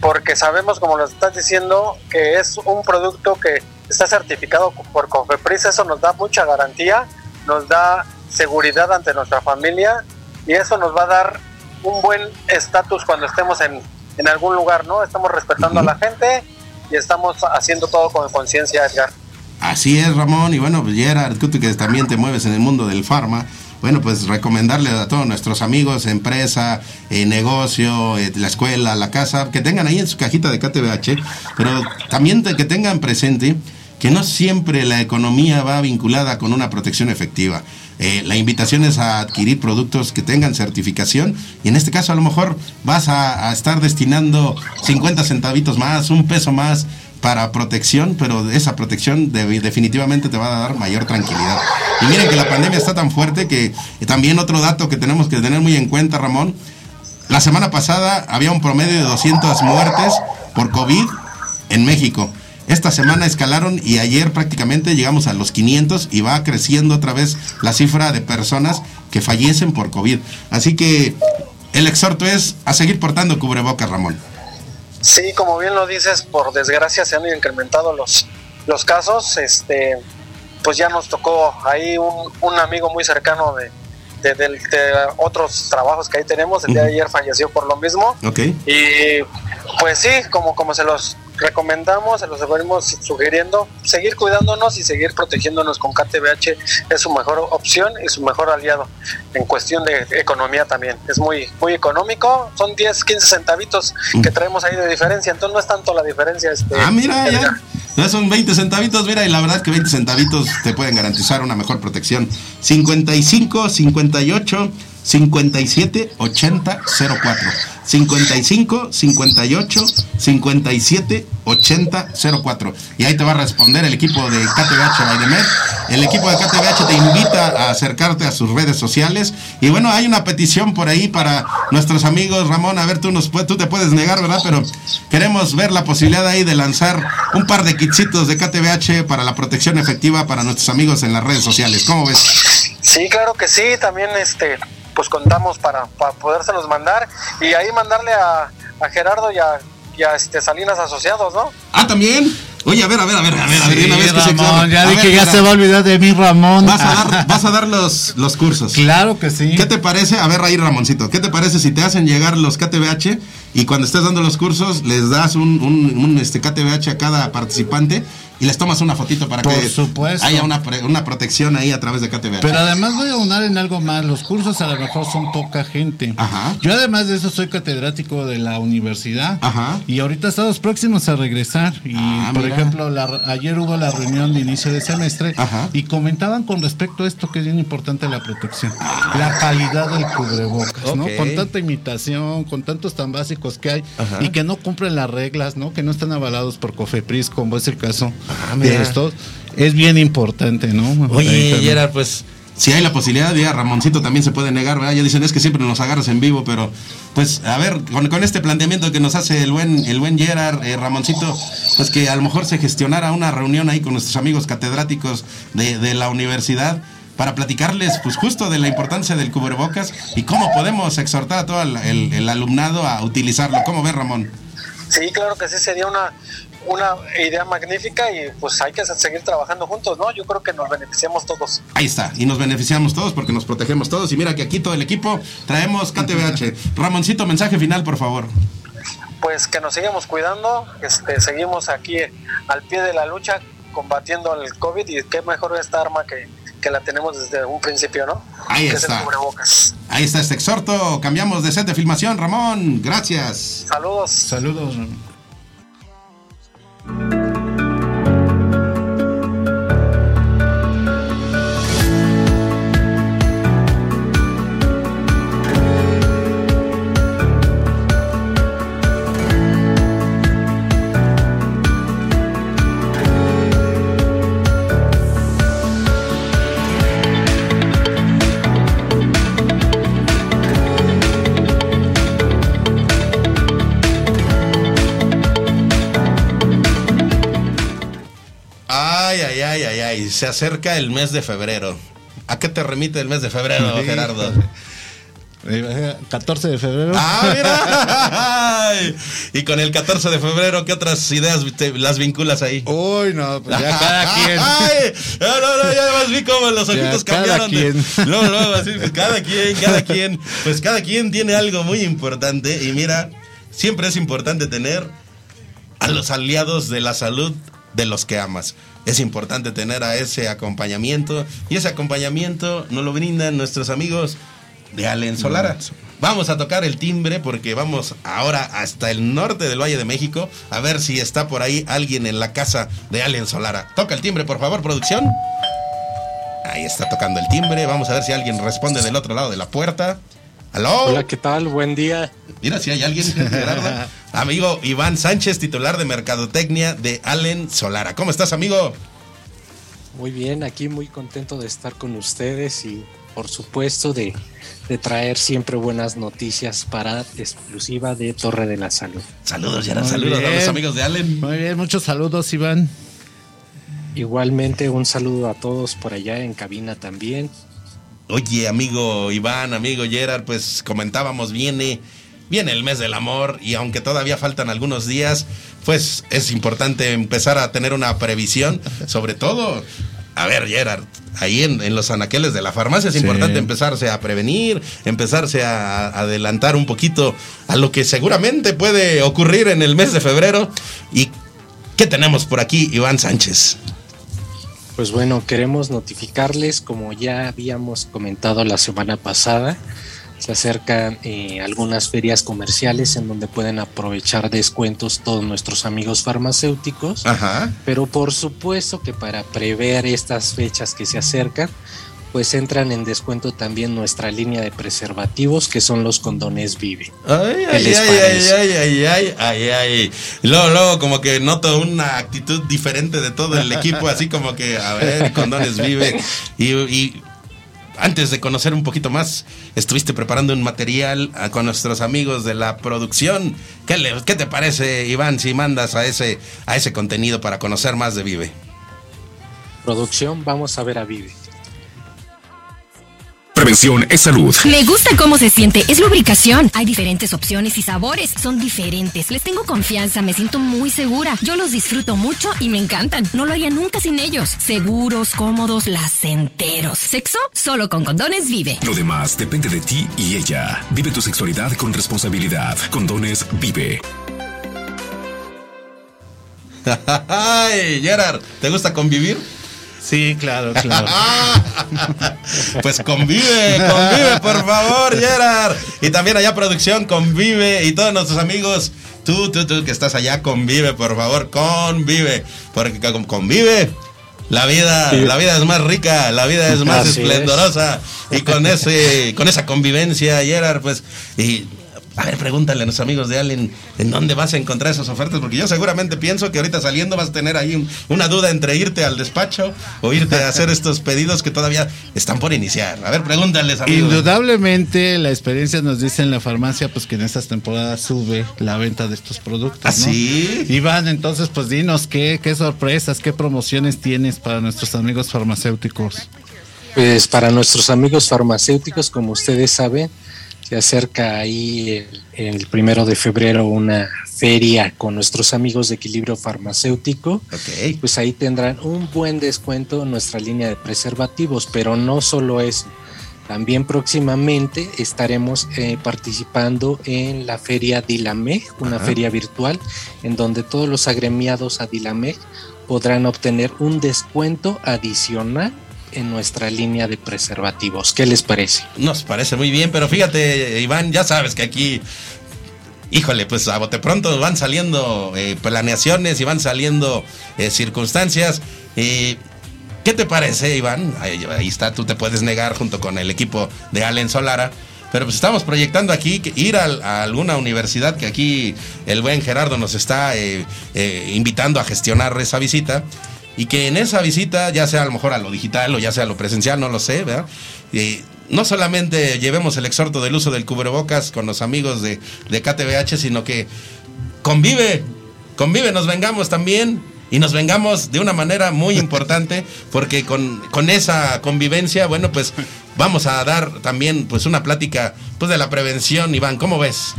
porque sabemos, como lo estás diciendo, que es un producto que está certificado por Cofepris, eso nos da mucha garantía, nos da seguridad ante nuestra familia y eso nos va a dar un buen estatus cuando estemos en, en algún lugar, ¿no? Estamos respetando a la gente y estamos haciendo todo con conciencia, Edgar. Así es, Ramón. Y bueno, pues Gerard, que también te mueves en el mundo del farma. Bueno, pues recomendarle a todos nuestros amigos, empresa, eh, negocio, eh, la escuela, la casa, que tengan ahí en su cajita de KTBH, pero también que tengan presente que no siempre la economía va vinculada con una protección efectiva. Eh, la invitación es a adquirir productos que tengan certificación y en este caso a lo mejor vas a, a estar destinando 50 centavitos más, un peso más para protección, pero esa protección de- definitivamente te va a dar mayor tranquilidad. Y miren que la pandemia está tan fuerte que eh, también otro dato que tenemos que tener muy en cuenta, Ramón, la semana pasada había un promedio de 200 muertes por COVID en México. Esta semana escalaron y ayer prácticamente llegamos a los 500 y va creciendo otra vez la cifra de personas que fallecen por COVID. Así que el exhorto es a seguir portando cubrebocas, Ramón. Sí, como bien lo dices, por desgracia se han incrementado los, los casos. Este, pues ya nos tocó ahí un, un amigo muy cercano de, de, de otros trabajos que ahí tenemos. El día de ayer falleció por lo mismo. ¿Ok? Y pues sí, como, como se los recomendamos, se los venimos sugiriendo, seguir cuidándonos y seguir protegiéndonos con KTBH es su mejor opción y su mejor aliado en cuestión de economía también. Es muy, muy económico, son 10, 15 centavitos que traemos ahí de diferencia, entonces no es tanto la diferencia. Este, Ah, mira, ya. Entonces son 20 centavitos, mira, y la verdad es que 20 centavitos te pueden garantizar una mejor protección. 55, 58, 57, 80, 04. 55 58 57 80 04. Y ahí te va a responder el equipo de KTBH Baidemet. El equipo de KTBH te invita a acercarte a sus redes sociales. Y bueno, hay una petición por ahí para nuestros amigos. Ramón, a ver, tú, nos, tú te puedes negar, ¿verdad? Pero queremos ver la posibilidad ahí de lanzar un par de kitsitos de KTBH para la protección efectiva para nuestros amigos en las redes sociales. ¿Cómo ves? Sí, claro que sí. También este pues contamos para, para podérselos mandar y ahí mandarle a, a Gerardo y a, y a, este Salinas Asociados, ¿no? Ah, también. Oye, a ver, a ver, a ver, a ver, a ver, Sí, una vez que se Ramón, ya A que ya se va a olvidar de mí, Ramón. Vas a [LAUGHS] dar, vas a dar los, los cursos. Claro que sí. ¿Qué te parece? A ver, ahí, Ramoncito, ¿qué te parece si te hacen llegar los KTBH y cuando estés dando los cursos les das un, un, un, este, KTBH a cada participante y les tomas una fotito para Por que supuesto. haya una, pre- una protección ahí a través de KTBH? Pero además voy a unar en algo más. Los cursos a lo mejor son poca gente. Ajá. Yo además de eso soy catedrático de la universidad. Ajá. Y ahorita estamos próximos a regresar. Y Ah, por mira. ejemplo, la- ayer hubo la reunión de inicio de semestre Ajá. y comentaban con respecto a esto que es bien importante la protección. La calidad del cubrebocas, ¿no? Con tanta imitación, con tantos tan básicos que hay Ajá. y que no cumplen las reglas, ¿no? Que no están avalados por Cofepris, como es el caso Ah, de estos. Es bien importante, ¿no? Oye. Gerard, pues si hay la posibilidad, ya Ramoncito también se puede negar, ¿verdad? Ya dicen, es que siempre nos agarras en vivo, pero pues a ver, con, con este planteamiento que nos hace el buen, el buen Gerard, eh, Ramoncito, pues que a lo mejor se gestionara una reunión ahí con nuestros amigos catedráticos de, de la universidad para platicarles pues justo de la importancia del cubrebocas y cómo podemos exhortar a todo el, el- el alumnado a utilizarlo. ¿Cómo ves, Ramón? Sí, claro que sí, sería una, una idea magnífica y pues hay que seguir trabajando juntos, ¿no? Yo creo que nos beneficiamos todos. Ahí está, y nos beneficiamos todos porque nos protegemos todos. Y mira que aquí todo el equipo traemos KTBH. Ramoncito, mensaje final, por favor. Pues que nos sigamos cuidando, este, seguimos aquí al pie de la lucha combatiendo el COVID y qué mejor esta arma que, que la tenemos desde un principio, ¿no? Ahí que es está. el cubrebocas. Ahí está este exhorto. Cambiamos de set de filmación, Ramón. Gracias. Saludos. Saludos. Ramón. Ay, Se acerca el mes de febrero. ¿A qué te remite el mes de febrero, Sí. Gerardo? Eh, 14 de febrero. Ah, mira. Y con el 14 de febrero, ¿qué otras ideas te- las vinculas ahí? Uy, no, pues ya cada quien. Ay, no, no, no, ya además vi cómo los Ya, ojitos cada cambiaron. de- quien. No, no, así, pues, cada quien, cada quien. Pues cada quien tiene algo muy importante. Y mira, siempre es importante tener a los aliados de la salud de los que amas. Es importante tener a ese acompañamiento. Y ese acompañamiento nos lo brindan nuestros amigos de Allen Solara. Vamos a tocar el timbre porque vamos ahora hasta el norte del Valle de México a ver si está por ahí alguien en la casa de Allen Solara. Toca el timbre, por favor, producción. Ahí está tocando el timbre. Vamos a ver si alguien responde del otro lado de la puerta. ¿Aló? Hola, ¿qué tal? Buen día. Mira si hay alguien. [LAUGHS] Amigo Iván Sánchez, titular de Mercadotecnia de Allen Solara. ¿Cómo estás, amigo? Muy bien, aquí muy contento de estar con ustedes y por supuesto de, de traer siempre buenas noticias para exclusiva de Torre de la Salud. Saludos. Muy Saludos a los bien. amigos de Allen. Muy bien, muchos saludos, Iván. Igualmente un saludo a todos por allá en cabina también. Oye, amigo Iván, amigo Gerard, pues comentábamos, viene, viene el mes del amor y aunque todavía faltan algunos días, pues es importante empezar a tener una previsión, [LAUGHS] sobre todo, a ver, Gerard, ahí en, en los anaqueles de la farmacia es Sí. importante empezarse a prevenir, empezarse a, a adelantar un poquito a lo que seguramente puede ocurrir en el mes de febrero. ¿Y qué tenemos por aquí, Iván Sánchez? Pues bueno, queremos notificarles, como ya habíamos comentado la semana pasada, se acercan eh, algunas ferias comerciales en donde pueden aprovechar descuentos todos nuestros amigos farmacéuticos. Ajá. Pero por supuesto que para prever estas fechas que se acercan, pues entran en descuento también nuestra línea de preservativos que son los condones Vive. Ay, ¿Qué ay, ay, ay, ay, ay, ay, ay. Luego, luego, como que noto una actitud diferente de todo el equipo, así como que, a ver, condones vive. Y, y antes de conocer un poquito más, estuviste preparando un material ah, con nuestros amigos de la producción. ¿Qué, le- qué te parece, Iván, si mandas a ese, a ese contenido para conocer más de Vive? Producción, vamos a ver a Vive. Prevención es salud. Me gusta cómo se siente, es lubricación. Hay diferentes opciones y sabores, son diferentes. Les tengo confianza, me siento muy segura. Yo los disfruto mucho y me encantan. No lo haría nunca sin ellos. Seguros, cómodos, placenteros. Sexo solo con condones vive. Lo demás depende de ti y ella. Vive tu sexualidad con responsabilidad. Condones Vive. [LAUGHS] Ay, Gerard, ¿te gusta convivir? Sí, claro, claro. [LAUGHS] pues convive, convive, por favor, Gerard. Y también allá producción, convive. Y todos nuestros amigos, tú, tú, tú que estás allá, convive, por favor, convive. Porque con- convive. La vida, Sí. la vida es más rica, la vida es más Así es. esplendorosa. Y con ese, con esa convivencia, Gerard, pues, y a ver, pregúntale a nuestros amigos de Allen en dónde vas a encontrar esas ofertas, porque yo seguramente pienso que ahorita saliendo vas a tener ahí un- una duda entre irte al despacho o irte a hacer estos pedidos que todavía están por iniciar. A ver, pregúntales, amigos. Indudablemente la experiencia nos dice en la farmacia pues que en estas temporadas sube la venta de estos productos. ¿Ah, ¿no? sí? Iván, entonces pues dinos qué, qué sorpresas, qué promociones tienes para nuestros amigos farmacéuticos. Pues para nuestros amigos farmacéuticos, como ustedes saben, se acerca ahí el, el primero de febrero una feria con nuestros amigos de equilibrio farmacéutico. Pues ahí tendrán un buen descuento en nuestra línea de preservativos, pero no solo eso. También próximamente estaremos eh, participando en la feria Dilameg, una Ajá. feria virtual, en donde todos los agremiados a Dilameg podrán obtener un descuento adicional en nuestra línea de preservativos. ¿Qué les parece? Nos parece muy bien, pero fíjate, Iván, ya sabes que aquí, híjole, pues a bote pronto van saliendo eh, planeaciones y van saliendo eh, circunstancias. ¿Qué te parece, Iván? Ahí, está, tú te puedes negar junto con el equipo de Allen Solara. Pero pues estamos proyectando aquí ir al- a, alguna universidad que aquí el buen Gerardo nos está eh, invitando a gestionar esa visita. Y que en esa visita, ya sea a lo mejor a lo digital o ya sea a lo presencial, no lo sé, ¿verdad? Eh, no solamente llevemos el exhorto del uso del cubrebocas con los amigos de, de KTBH, sino que convive, convive, nos vengamos también y nos vengamos de una manera muy importante [LAUGHS] porque con, con esa convivencia, bueno, pues vamos a dar también pues una plática pues de la prevención, Iván, ¿cómo ves?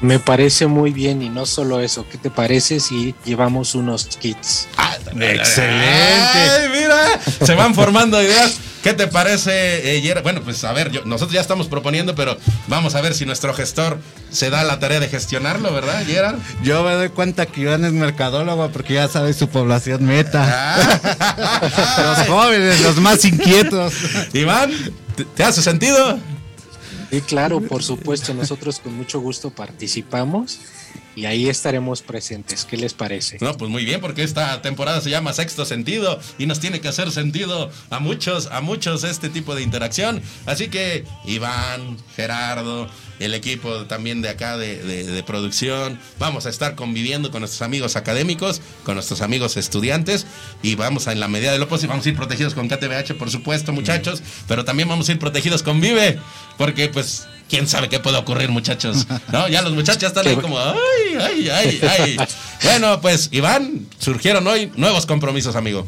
Me parece muy bien y no solo eso, ¿qué te parece si llevamos unos kits? Excelente. Ay, mira, se van formando ideas. ¿Qué te parece, eh, Yera? Bueno, pues a ver, yo- nosotros ya estamos proponiendo, pero vamos a ver si nuestro gestor se da la tarea de gestionarlo, ¿verdad, Gerard? Yo me doy cuenta que Iván es mercadólogo porque ya sabe su población meta. [LAUGHS] los jóvenes, los más inquietos. Iván, ¿te, te hace sentido? Sí, claro, por [LAUGHS] supuesto, nosotros con mucho gusto participamos y ahí estaremos presentes. ¿Qué les parece? No, pues muy bien, porque esta temporada se llama Sexto Sentido y nos tiene que hacer sentido a muchos, a muchos este tipo de interacción. Así que Iván, Gerardo, el equipo también de acá de, de- de producción, vamos a estar conviviendo con nuestros amigos académicos, con nuestros amigos estudiantes y vamos a, en la medida de lo posible, vamos a ir protegidos con KTBH, por supuesto, muchachos, pero también vamos a ir protegidos con Vive, porque pues... ¿Quién sabe qué puede ocurrir, muchachos? ¿No? Ya los muchachos están ahí como, ay, ay, ay, ay. Bueno, pues, Iván, surgieron hoy nuevos compromisos, amigo.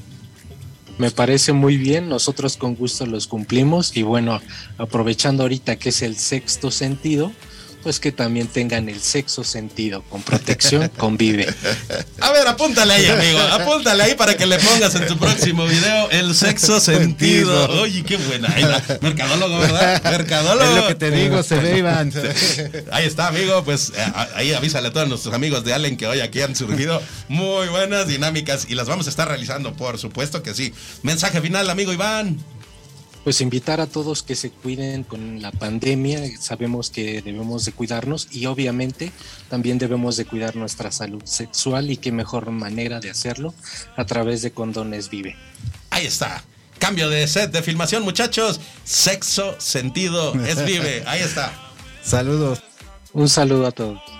Me parece muy bien, nosotros con gusto los cumplimos y bueno, aprovechando ahorita que es el sexto sentido, pues que también tengan el sexo sentido, con protección, convive. A ver, apúntale ahí, amigo. Apúntale ahí para que le pongas en tu próximo video el sexo [LAUGHS] sentido. Oye, qué buena. Ahí. Mercadólogo, ¿verdad? Mercadólogo. Es lo que te digo, se ve, Iván. Ahí está, amigo. Pues eh, ahí avísale a todos nuestros amigos de Allen que hoy aquí han surgido muy buenas dinámicas y las vamos a estar realizando, por supuesto que sí. Mensaje final, amigo Iván. Pues invitar a todos que se cuiden con la pandemia. Sabemos que debemos de cuidarnos y obviamente también debemos de cuidar nuestra salud sexual y qué mejor manera de hacerlo a través de Condones Vive. Ahí está. Cambio de set de filmación, muchachos. Sexo, sentido, es vive. Ahí está. Saludos. Un saludo a todos.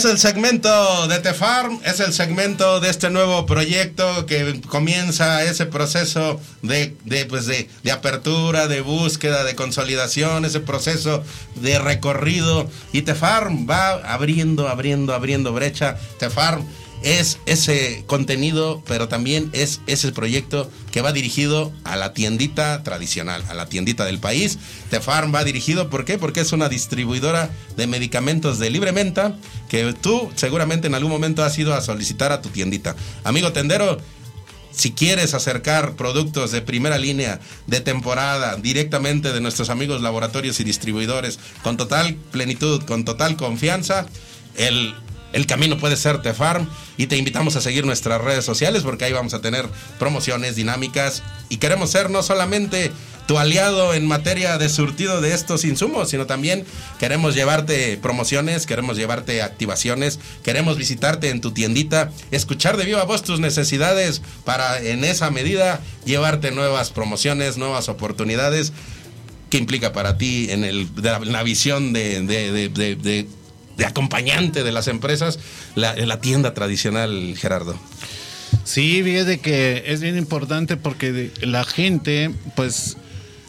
Es el segmento de Tefarm, es el segmento de este nuevo proyecto que comienza ese proceso de, pues de, de apertura, de búsqueda, de consolidación, ese proceso de recorrido. Y Tefarm va abriendo, abriendo, abriendo brecha. Tefarm es ese contenido, pero también es ese proyecto que va dirigido a la tiendita tradicional, a la tiendita del país. Tefarm va dirigido, ¿por qué? Porque es una distribuidora de medicamentos de libre venta que tú seguramente en algún momento has ido a solicitar a tu tiendita. Amigo tendero, si quieres acercar productos de primera línea, de temporada, directamente de nuestros amigos laboratorios y distribuidores, con total plenitud, con total confianza, el el camino puede ser Tefarm y te invitamos a seguir nuestras redes sociales porque ahí vamos a tener promociones dinámicas y queremos ser no solamente tu aliado en materia de surtido de estos insumos, sino también queremos llevarte promociones, queremos llevarte activaciones, queremos visitarte en tu tiendita, escuchar de viva voz tus necesidades para en esa medida llevarte nuevas promociones, nuevas oportunidades. ¿Qué implica para ti en, el, la, visión de, de acompañante de las empresas, la, la tienda tradicional, Gerardo. Sí, fíjate que es bien importante porque la gente, pues,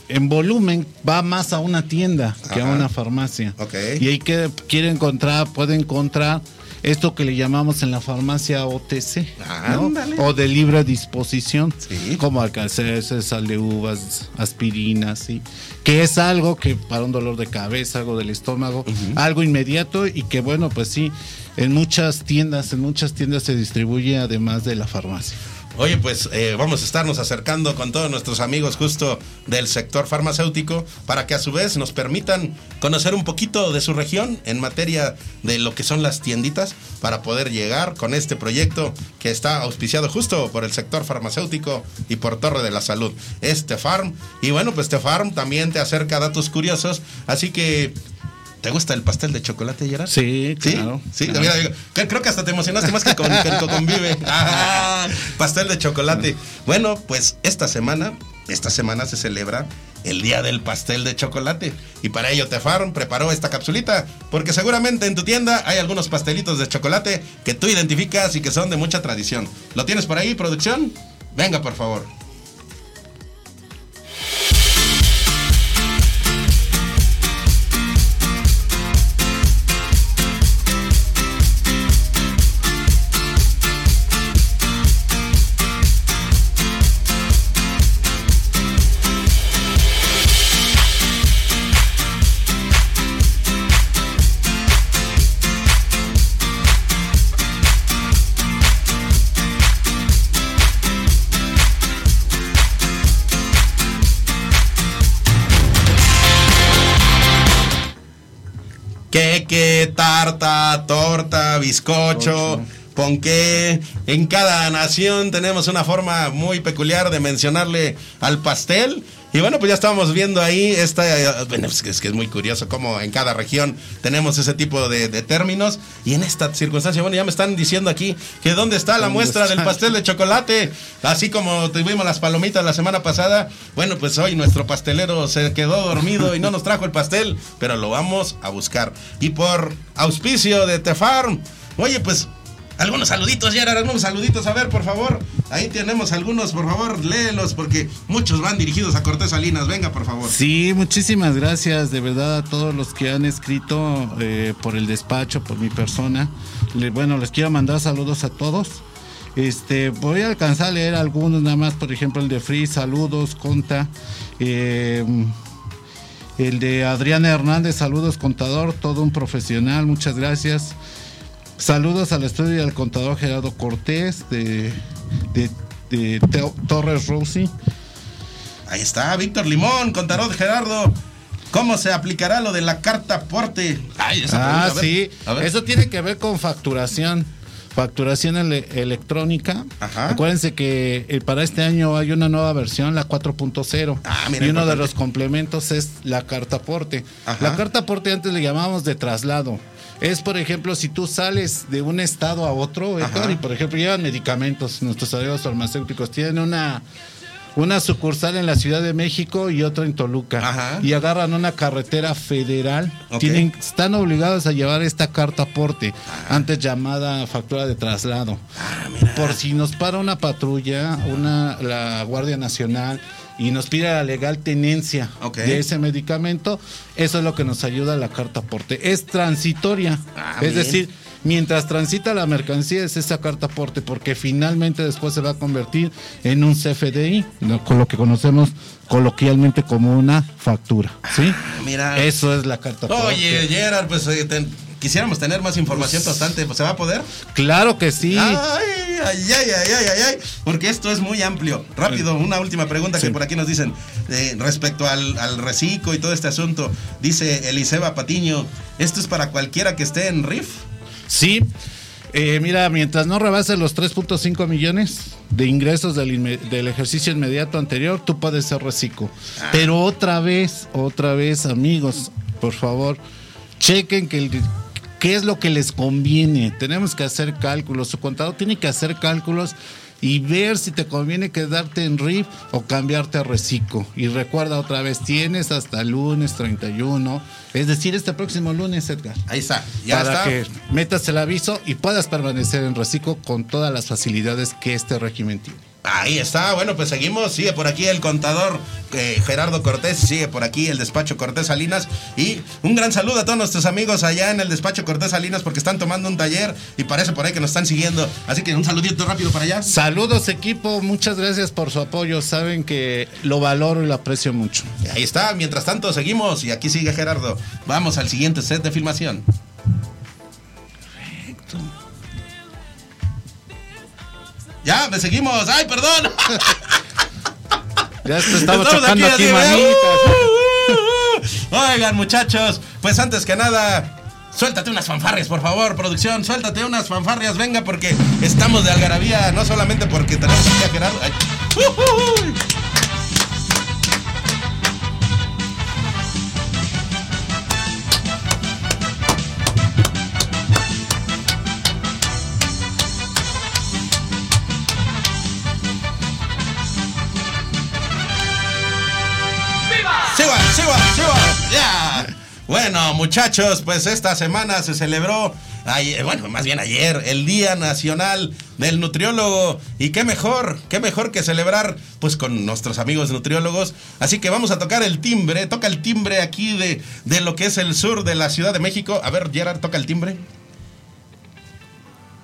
en volumen va más a una tienda que a una farmacia. Ok. Y ahí que quiere encontrar, puede encontrar esto que le llamamos en la farmacia OTC, o de libre disposición, Sí. como alcances, sal de uvas, aspirinas, ¿sí? que es algo que para un dolor de cabeza, algo del estómago, algo inmediato y que bueno, pues sí, en muchas tiendas, en muchas tiendas se distribuye además de la farmacia. Oye, pues eh, vamos a estarnos acercando con todos nuestros amigos justo del sector farmacéutico para que a su vez nos permitan conocer un poquito de su región en materia de lo que son las tienditas para poder llegar con este proyecto que está auspiciado justo por el sector farmacéutico y por Torre de la Salud. Este Farm. Y bueno, pues Farm también te acerca datos curiosos. Así que ¿Te gusta el pastel de chocolate, Gerard? Sí, ¿Sí? claro. Sí, claro. mira, creo que hasta te emocionaste más que con, que con convive. [LAUGHS] Ah, pastel de chocolate. Bueno, pues esta semana, esta semana se celebra el Día del Pastel de Chocolate. Y para ello Tefarm preparó esta capsulita, porque seguramente en tu tienda hay algunos pastelitos de chocolate que tú identificas y que son de mucha tradición. ¿Lo tienes por ahí, producción? Venga, por favor. Tarta, torta, bizcocho, ponqué. En cada nación tenemos una forma muy peculiar de mencionarle al pastel. Y bueno, pues ya estábamos viendo ahí esta. eh, Bueno, es que es, que es muy curioso cómo en cada región tenemos ese tipo de, de términos. Y en esta circunstancia, bueno, ya me están diciendo aquí que dónde está la ¿Dónde muestra está? del pastel de chocolate. Así como tuvimos las palomitas la semana pasada. Bueno, pues hoy nuestro pastelero se quedó dormido y no nos trajo el pastel, pero lo vamos a buscar. Y por auspicio de Tefarm, oye, pues algunos saluditos, Gerard, algunos saluditos, a ver, por favor. Ahí tenemos algunos, por favor, léelos, porque muchos van dirigidos a Cortés Salinas. Venga, por favor. Sí, muchísimas gracias de verdad a todos los que han escrito eh, por el despacho, por mi persona. Le- bueno, les quiero mandar saludos a todos Este, voy a alcanzar a leer algunos nada más, por ejemplo el de Free, saludos, Conta. eh, el de Adriana Hernández, saludos contador, todo un profesional, muchas gracias. Saludos al estudio y al contador Gerardo Cortés de, de, de Teo- Torres Rossi. Ahí está, Víctor Limón, contador Gerardo. ¿Cómo se aplicará lo de la carta aporte? Ay, esa Ah, pregunta, a ver, sí. a ver. Eso tiene que ver con facturación. Facturación ele- electrónica. Acuérdense que eh, para este año hay una nueva versión, la 4.0. Ah, mira, y uno de los complementos es la carta aporte. Ajá. La carta aporte antes le llamábamos de traslado. Es, por ejemplo, si tú sales de un estado a otro, Héctor, y por ejemplo llevan medicamentos, nuestros aliados farmacéuticos tienen una, una sucursal en la Ciudad de México y otra en Toluca. Y agarran una carretera federal. Tienen, están obligados a llevar esta carta aporte, antes llamada factura de traslado. Por si nos para una patrulla, una, la Guardia Nacional, y nos pide la legal tenencia de ese medicamento, eso es lo que nos ayuda la carta aporte. Es transitoria. Ah, es bien. decir, mientras transita la mercancía es esa carta aporte, porque finalmente después se va a convertir en un CFDI, con lo que conocemos coloquialmente como una factura. ¿sí? mira. Eso es la carta aporte. Oye, Gerard, pues ten- quisiéramos tener más información bastante. Pues, ¿Se va a poder? Claro que sí. Ay, ay, ay, ay, ay, ay, porque esto es muy amplio. Rápido, una última pregunta que por aquí nos dicen eh, respecto al, al reciclo y todo este asunto. Dice Eliseba Patiño, ¿esto es para cualquiera que esté en RIF? Sí. Eh, mira, mientras no rebase los 3.5 millones de ingresos del, del ejercicio inmediato anterior, tú puedes ser reciclo. Pero otra vez, otra vez, amigos, por favor, chequen que el- qué es lo que les conviene. Tenemos que hacer cálculos. Su contador tiene que hacer cálculos y ver si te conviene quedarte en RIF o cambiarte a reciclo. Y recuerda otra vez, tienes hasta lunes 31, es decir, este próximo lunes, Edgar. Ahí está, ya para está. que metas el aviso y puedas permanecer en reciclo con todas las facilidades que este régimen tiene. Ahí está, bueno, pues seguimos, sigue por aquí el contador eh, Gerardo Cortés, sigue por aquí el despacho Cortés Salinas y un gran saludo a todos nuestros amigos allá en el despacho Cortés Salinas porque están tomando un taller y parece por ahí que nos están siguiendo, así que un saludito rápido para allá. Saludos equipo, muchas gracias por su apoyo, saben que lo valoro y lo aprecio mucho. Ahí está, mientras tanto seguimos y aquí sigue Gerardo. Vamos al siguiente set de filmación. Ya, me seguimos. ¡Ay, perdón! Ya estaba Estamos chocando aquí, ¿verdad? manitas. Uh, uh, uh. Oigan, muchachos, pues antes que nada, suéltate unas fanfarrias, por favor, producción, suéltate unas fanfarrias, venga, porque estamos de algarabía, no solamente porque tenemos aquí a Gerardo. Ay. ¡Ya! Bueno, muchachos, pues esta semana se celebró, ayer- bueno, más bien ayer, el Día Nacional del Nutriólogo. Y qué mejor, qué mejor que celebrar, pues con nuestros amigos nutriólogos. Así que vamos a tocar el timbre, toca el timbre aquí de, de lo que es el sur de la Ciudad de México. A ver, Gerard, toca el timbre.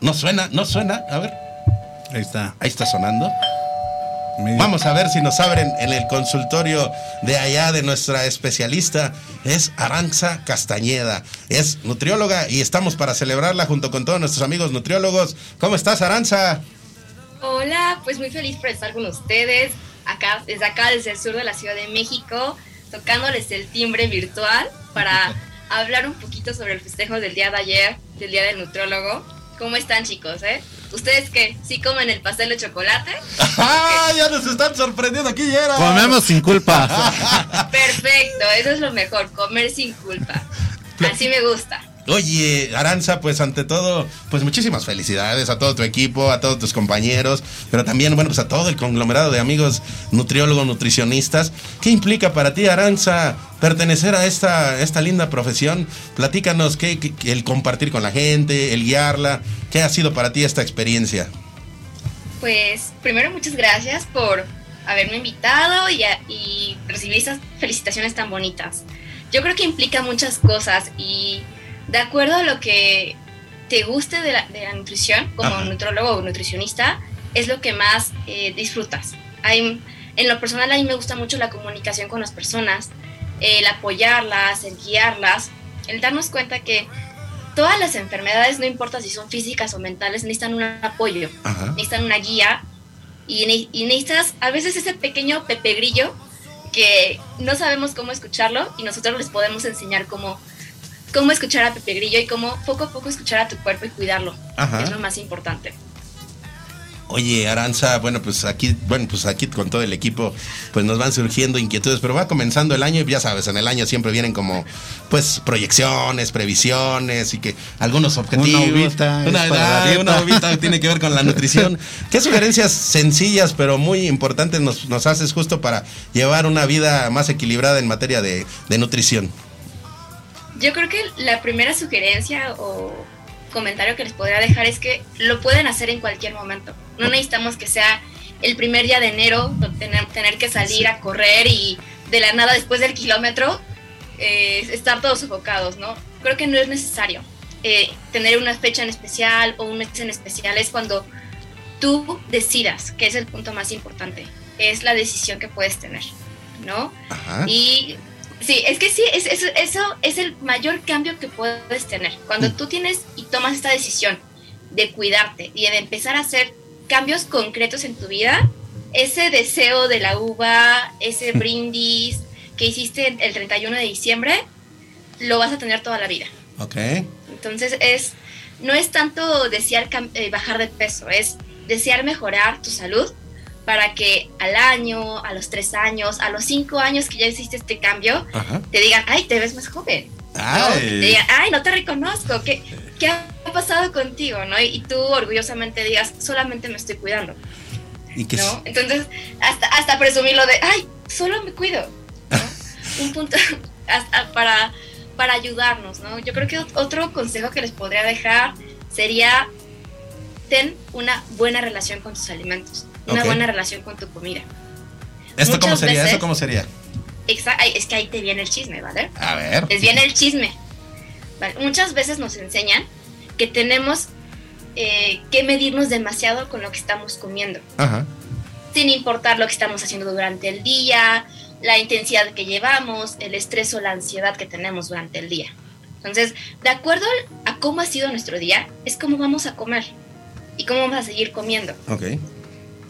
No suena, no suena, a ver. Ahí está. Ahí está sonando. Vamos a ver si nos abren en el consultorio de allá de nuestra especialista. Es Aranza Castañeda. Es nutrióloga y estamos para celebrarla junto con todos nuestros amigos nutriólogos. ¿Cómo estás, Aranza? Hola, pues muy feliz por estar con ustedes, acá, desde acá, desde el sur de la Ciudad de México, tocándoles el timbre virtual para [LAUGHS] hablar un poquito sobre el festejo del día de ayer, del Día del Nutriólogo. ¿Cómo están chicos, eh? ¿Ustedes qué? ¿Sí comen el pastel de chocolate? [LAUGHS] ¡Ah! Ya nos están sorprendiendo aquí, Gerard. Comemos sin culpa. [LAUGHS] Perfecto, eso es lo mejor, comer sin culpa. Así me gusta. Oye, Aranza, pues ante todo, pues muchísimas felicidades a todo tu equipo, a todos tus compañeros, pero también, bueno, pues a todo el conglomerado de amigos nutriólogos, nutricionistas. ¿Qué implica para ti, Aranza, pertenecer a esta, esta linda profesión? Platícanos qué, el compartir con la gente, el guiarla, ¿qué ha sido para ti esta experiencia? Pues primero muchas gracias por haberme invitado y, a- y recibir esas felicitaciones tan bonitas. Yo creo que implica muchas cosas y de acuerdo a lo que te guste de la, de la nutrición como Ajá. nutrólogo o nutricionista es lo que más eh, disfrutas. Hay, en lo personal a mí me gusta mucho la comunicación con las personas, el apoyarlas, el guiarlas, el darnos cuenta que todas las enfermedades, no importa si son físicas o mentales, necesitan un apoyo, Ajá. necesitan una guía y, y necesitas a veces ese pequeño pepe grillo que no sabemos cómo escucharlo y nosotros les podemos enseñar cómo, cómo escuchar a Pepe Grillo y cómo poco a poco escuchar a tu cuerpo y cuidarlo. Ajá. que Es lo más importante. Oye, Aranza, bueno, pues aquí, bueno, pues aquí con todo el equipo, pues nos van surgiendo inquietudes, pero va comenzando el año y ya sabes, en el año siempre vienen como, pues, proyecciones, previsiones y que algunos objetivos. Una uvita es una, una uvita tiene que ver con la nutrición. [LAUGHS] ¿Qué sugerencias sencillas pero muy importantes nos, nos haces justo para llevar una vida más equilibrada en materia de, de nutrición? Yo creo que la primera sugerencia o comentario que les podría dejar es que lo pueden hacer en cualquier momento. No necesitamos que sea el primer día de enero tener, tener que salir a correr y de la nada después del kilómetro eh, estar todos sofocados, ¿no? Creo que no es necesario. Eh, tener una fecha en especial o un mes en especial es cuando tú decidas, que es el punto más importante, es la decisión que puedes tener, ¿no? Ajá. Y sí, es que sí, es, es- eso es el mayor cambio que puedes tener. Cuando tú tienes y tomas esta decisión de cuidarte y de empezar a hacer cambios concretos en tu vida, ese deseo de la uva, ese [LAUGHS] brindis que hiciste el 31 de diciembre, lo vas a tener toda la vida. Ok. Entonces es no es tanto desear eh, bajar de peso, es desear mejorar tu salud para que al año, a los tres años, a los cinco años que ya hiciste este cambio, Ajá. te digan, ay, te ves más joven. ¿no? Ay. Te digan, ay, no te reconozco, ¿qué, qué ha pasado contigo? ¿no? Y tú orgullosamente digas, solamente me estoy cuidando. Y que ¿no? Entonces, hasta, hasta presumirlo de, ay, solo me cuido. ¿no? [LAUGHS] Un punto hasta para, para ayudarnos, ¿no? Yo creo que ot- otro consejo que les podría dejar sería, ten una buena relación con tus alimentos, una Ok. buena relación con tu comida. ¿Esto cómo Muchas sería? veces- ¿Eso cómo sería? Es que ahí te viene el chisme, ¿vale? A ver. Les viene el chisme. Vale, Muchas veces nos enseñan que tenemos eh, que medirnos demasiado con lo que estamos comiendo Ajá. sin importar lo que estamos haciendo durante el día, la intensidad que llevamos, el estrés o la ansiedad que tenemos durante el día. Entonces, de acuerdo a cómo ha sido nuestro día, es cómo vamos a comer y cómo vamos a seguir comiendo. Ok.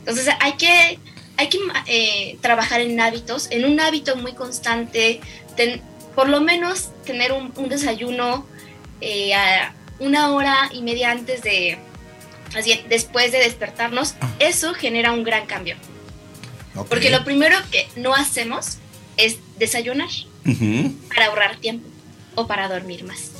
Entonces, hay que, hay que eh, trabajar en hábitos, en un hábito muy constante, ten- por lo menos tener un, un desayuno eh, a una hora y media antes de, así, después de despertarnos, eso genera un gran cambio. Porque lo primero que no hacemos es desayunar para ahorrar tiempo o para dormir más.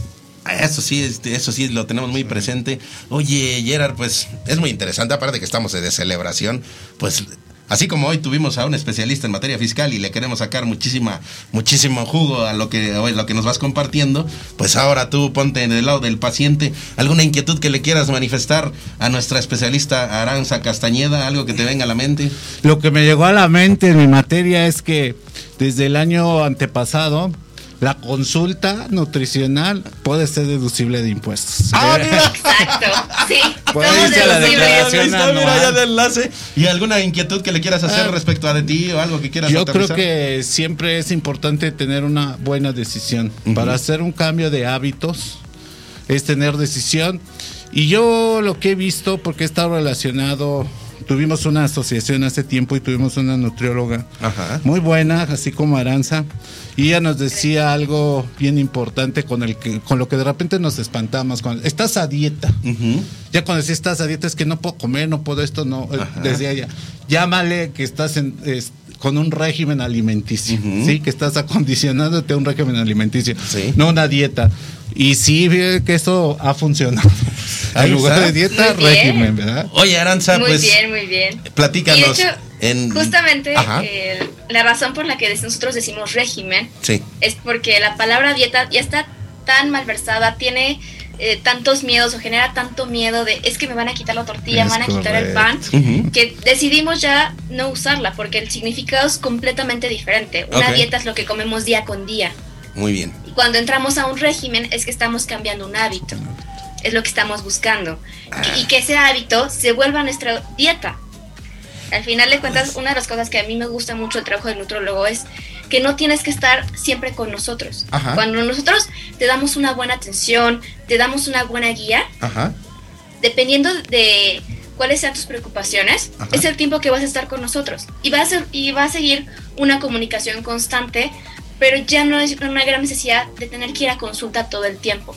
Eso sí, este, eso sí lo tenemos muy presente. Oye, Gerard, pues es muy interesante, aparte que estamos de celebración, pues así como hoy tuvimos a un especialista en materia fiscal y le queremos sacar muchísima, muchísimo jugo a lo que hoy lo que nos vas compartiendo, pues ahora tú ponte en el lado del paciente, alguna inquietud que le quieras manifestar a nuestra especialista Aranza Castañeda, algo que te venga a la mente. Lo que me llegó a la mente en mi materia es que desde el año antepasado la consulta nutricional puede ser deducible de impuestos. Ah, mira. Exacto, sí. [LAUGHS] Puede a la declaración está, mira, anual. ya de enlace. ¿Y alguna inquietud que le quieras hacer Ah. respecto a de ti o algo que quieras Yo creo que siempre es importante tener una buena decisión. Para hacer un cambio de hábitos es tener decisión. Y yo lo que he visto, porque he estado relacionado, tuvimos una asociación hace tiempo y tuvimos una nutrióloga Ajá. muy buena, así como Aranza. Y ella nos decía algo bien importante con el que, con lo que de repente nos espantamos. Cuando, estás a dieta. Ya cuando decís estás a dieta es que no puedo comer, no puedo esto, no. Ajá. Decía ella, llámale que estás en, con un régimen alimenticio, Ujú. ¿sí? Que estás acondicionándote a un régimen alimenticio, Sí. no una dieta. Y sí, que eso ha funcionado. En lugar de dieta, Muy bien. régimen, ¿verdad? Oye, Aranza, Muy pues bien, muy bien. platícanos. Y de hecho, en... Justamente eh, la razón por la que nosotros decimos régimen Sí. es porque la palabra dieta ya está tan malversada, tiene eh, tantos miedos o genera tanto miedo de es que me van a quitar la tortilla, me van a quitar el pan, que decidimos ya no usarla porque el significado es completamente diferente. Una dieta es lo que comemos día con día. Muy bien. Y cuando entramos a un régimen es que estamos cambiando un hábito. es lo que estamos buscando. Y, y que ese hábito se vuelva nuestra dieta. Al final de cuentas, una de las cosas que a mí me gusta mucho el trabajo del nutrólogo es que no tienes que estar siempre con nosotros. Ajá. Cuando nosotros te damos una buena atención, te damos una buena guía, Ajá. dependiendo de cuáles sean tus preocupaciones, Ajá. es el tiempo que vas a estar con nosotros. Y va a, ser, y va a seguir una comunicación constante, pero ya no es una gran necesidad de tener que ir a consulta todo el tiempo.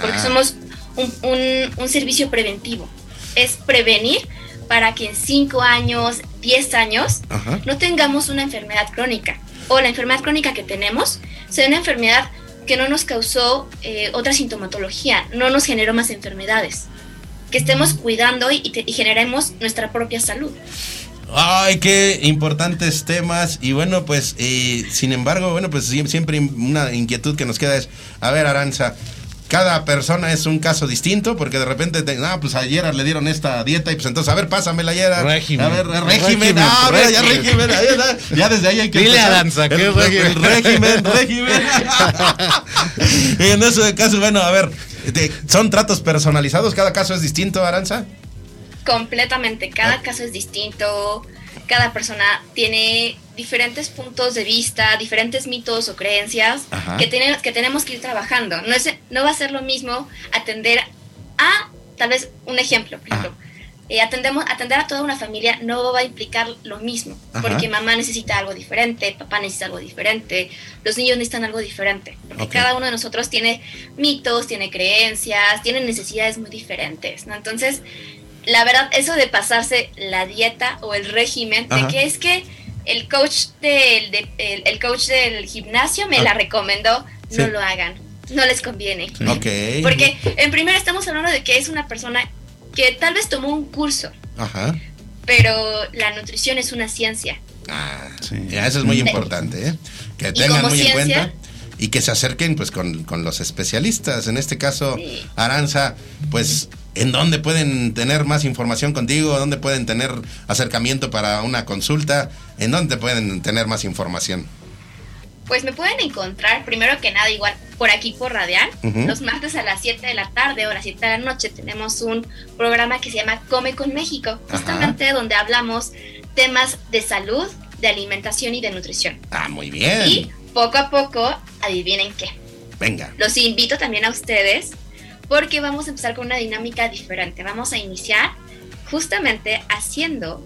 Porque Ah. somos un, un- un servicio preventivo. Es prevenir para que en 5 años, 10 años, Ajá. no tengamos una enfermedad crónica. O la enfermedad crónica que tenemos sea una enfermedad que no nos causó eh, otra sintomatología, no nos generó más enfermedades. Que estemos cuidando y, te- y generemos nuestra propia salud. Ay, qué importantes temas. Y bueno, pues, eh, sin embargo, bueno, pues siem- siempre una inquietud que nos queda es, a ver, Aranza, cada persona es un caso distinto, porque de repente, te, ah, pues ayer le dieron esta dieta y pues entonces, a ver, pásamela ayer. Régimen. A ver, régimen. Régimen, ah, mira, ya régimen. está. Ya desde ahí hay que Dile, empezar. Aranza, ¿qué el, régimen? el régimen, régimen. y [LAUGHS] en ese caso, bueno, a ver, de- ¿son tratos personalizados? ¿Cada caso es distinto, Aranza? Completamente, cada caso es distinto, cada persona tiene diferentes puntos de vista, diferentes mitos o creencias Ajá. que, tenemos que tenemos que ir trabajando. No, es, no va a ser lo mismo atender a, tal vez un ejemplo, por ejemplo, eh, atendemos, atender a toda una familia no va a implicar lo mismo, Ajá. porque mamá necesita algo diferente, papá necesita algo diferente, los niños necesitan algo diferente, porque cada uno de nosotros tiene mitos, tiene creencias, tiene necesidades muy diferentes, ¿no? Entonces, la verdad, eso de pasarse la dieta o el régimen, Ajá. de que es que el coach del, de- el, el coach del gimnasio me Ah. la recomendó, no Sí. lo hagan, no les conviene. Ok. Porque en primera estamos hablando de que es una persona que tal vez tomó un curso, Ajá. pero la nutrición es una ciencia. Ah, Ya, eso es muy Sí. importante, ¿eh? Que tengan muy en cuenta y que se acerquen pues con, con los especialistas. En este caso, Aranza, pues, ¿en dónde pueden tener más información contigo? ¿Dónde pueden tener acercamiento para una consulta? ¿En dónde pueden tener más información? Pues me pueden encontrar, primero que nada, igual por aquí por Radial. Los martes a las 7 de la tarde o a las 7 de la noche tenemos un programa que se llama Come con México, justamente donde hablamos temas de salud, de alimentación y de nutrición. Ah, muy bien. Y poco a poco, adivinen qué. Venga. Los invito también a ustedes porque vamos a empezar con una dinámica diferente. Vamos a iniciar justamente haciendo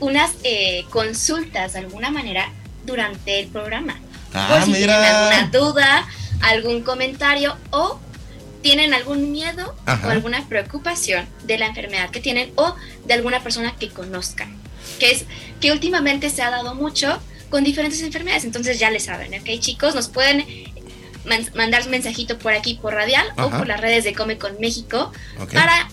unas eh, consultas de alguna manera durante el programa. Ah, Por si mira. tienen alguna duda, algún comentario o tienen algún miedo Ajá. o alguna preocupación de la enfermedad que tienen o de alguna persona que conozcan. Que es que últimamente se ha dado mucho con diferentes enfermedades. Entonces ya les saben, ¿ok, chicos? Nos pueden man- mandar un mensajito por aquí, por Radial o por las redes de Come con México para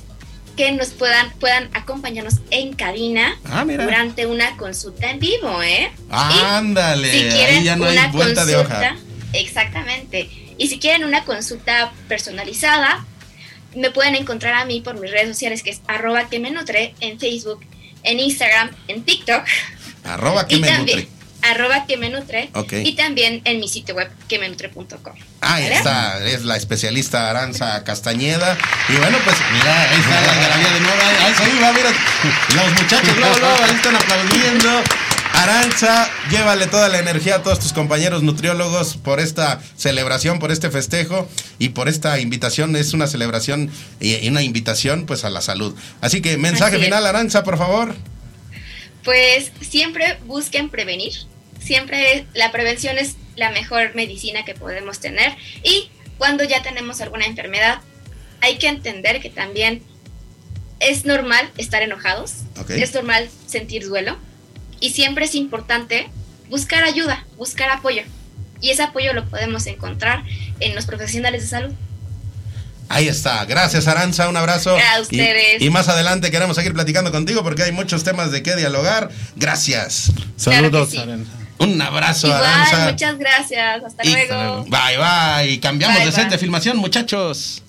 que nos puedan, puedan acompañarnos en cabina Ah, durante una consulta en vivo, ¿eh? Ándale, Si quieren ahí ya no hay una vuelta de consulta, hoja. exactamente. Y si quieren una consulta personalizada, me pueden encontrar a mí por mis redes sociales, que es arroba que me nutre en Facebook, en Instagram, en TikTok. Arroba [LAUGHS] que me nutre. Arroba que me nutre. Y también en mi sitio web, que me nutre.com. Ahí está, es la especialista Aranza Castañeda. Y bueno, pues mira, ahí está la algarabía de nuevo. Ahí, ahí iba, mira. Los muchachos luego, luego, ahí están aplaudiendo. Aranza, llévale toda la energía a todos tus compañeros nutriólogos por esta celebración, por este festejo y por esta invitación. Es una celebración y una invitación pues a la salud. Así que mensaje Así final, Aranza, por favor. Pues siempre busquen prevenir. Siempre la prevención es la mejor medicina que podemos tener. Y cuando ya tenemos alguna enfermedad, hay que entender que también es normal estar enojados. Es normal sentir duelo. Y siempre es importante buscar ayuda, buscar apoyo. Y ese apoyo lo podemos encontrar en los profesionales de salud. Ahí está. Gracias, Aranza. Un abrazo. A ustedes. Y, más adelante queremos seguir platicando contigo porque hay muchos temas de qué dialogar. Gracias. Saludos, Claro sí. Aranza. Un abrazo, Igual, Aranza. muchas gracias. Hasta Y- luego. Bye, bye. Cambiamos Bye, de set bye. de filmación, muchachos.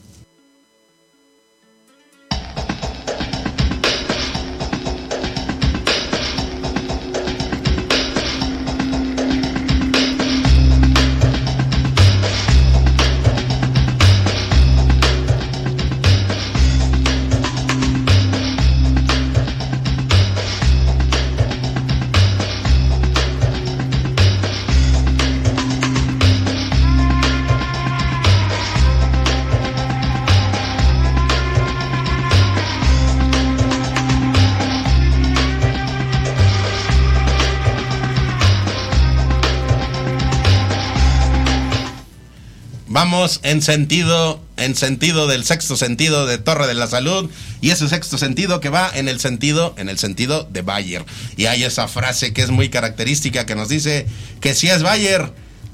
En sentido, en sentido del sexto sentido de Torre de la Salud y ese sexto sentido que va en el sentido, en el sentido de Bayer. Y hay esa frase que es muy característica que nos dice que si es Bayer,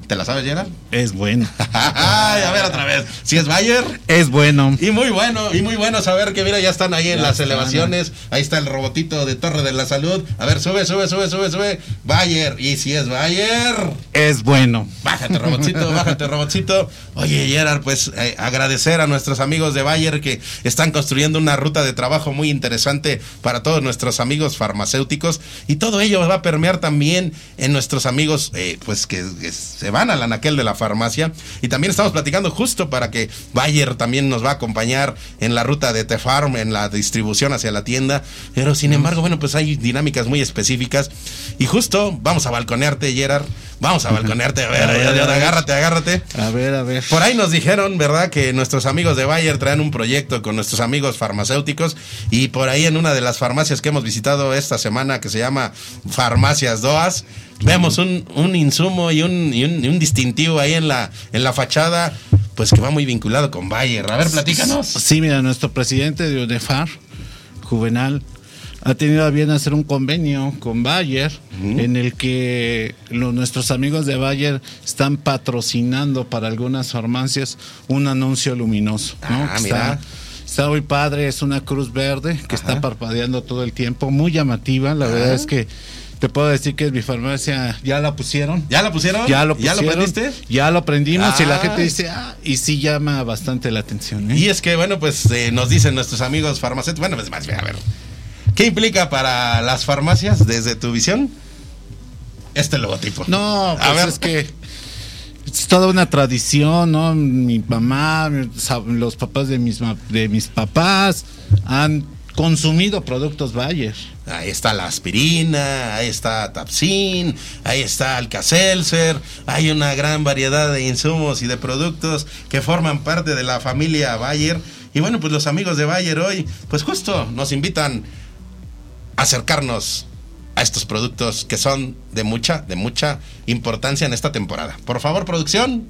¿Te la sabes, Gerard? Es bueno. [LAUGHS] Ay, a ver otra vez. Si es Bayer. Es bueno. Y muy bueno, y muy bueno saber que mira, ya están ahí en Ya las elevaciones. Ahí está el robotito de Torre de la Salud. A ver, sube, sube, sube, sube, sube. Bayer. Y si es Bayer. Es bueno. Bájate, robotcito, [LAUGHS] bájate, robotcito. Oye, Gerard, pues eh, agradecer a nuestros amigos de Bayer que están construyendo una ruta de trabajo muy interesante para todos nuestros amigos farmacéuticos. Y todo ello va a permear también en nuestros amigos, eh, pues que, que se van al anaquel de la farmacia. Y también estamos platicando justo para que Bayer también nos va a acompañar en la ruta de T-Farm, en la distribución hacia la tienda. Pero sin embargo, bueno, pues hay dinámicas muy específicas. Y justo vamos a balconearte, Gerard. Vamos a balconearte. A ver, [LAUGHS] A ver, a ver. agárrate, agárrate. A ver, a ver. Por ahí nos dijeron, ¿verdad?, que nuestros amigos de Bayer traen un proyecto con nuestros amigos farmacéuticos y por ahí en una de las farmacias que hemos visitado esta semana que se llama Farmacias Doas, vemos un, un insumo y un, y un, y un distintivo ahí en la, en la fachada, pues que va muy vinculado con Bayer. A ver, platícanos. Sí, mira, nuestro presidente de UNEFAR, Juvenal, ha tenido a bien hacer un convenio con Bayer en el que nuestros amigos de Bayer están patrocinando para algunas farmacias un anuncio luminoso. ¿no? Ah, Que mira. Está, está muy padre, es una cruz verde que está parpadeando todo el tiempo, muy llamativa. La verdad es que te puedo decir que mi farmacia ya la pusieron. ¿Ya la pusieron? Ya lo ¿Ya pusieron. lo prendiste? Ya lo prendimos y la Ah. gente dice, ah, y sí llama bastante la atención. ¿eh? Y es que, bueno, pues eh, nos dicen nuestros amigos farmacéuticos, bueno, pues más bien, a ver, ¿qué implica para las farmacias desde tu visión este logotipo? No, pues a ver, es que es toda una tradición, ¿no? Mi mamá, los papás de mis, de mis papás han consumido productos Bayer. Ahí está la aspirina, ahí está Tapsin, ahí está Alka-Seltzer, hay una gran variedad de insumos y de productos que forman parte de la familia Bayer. Y bueno, pues los amigos de Bayer hoy, pues justo nos invitan a acercarnos a estos productos que son de mucha, de mucha importancia en esta temporada. Por favor, producción.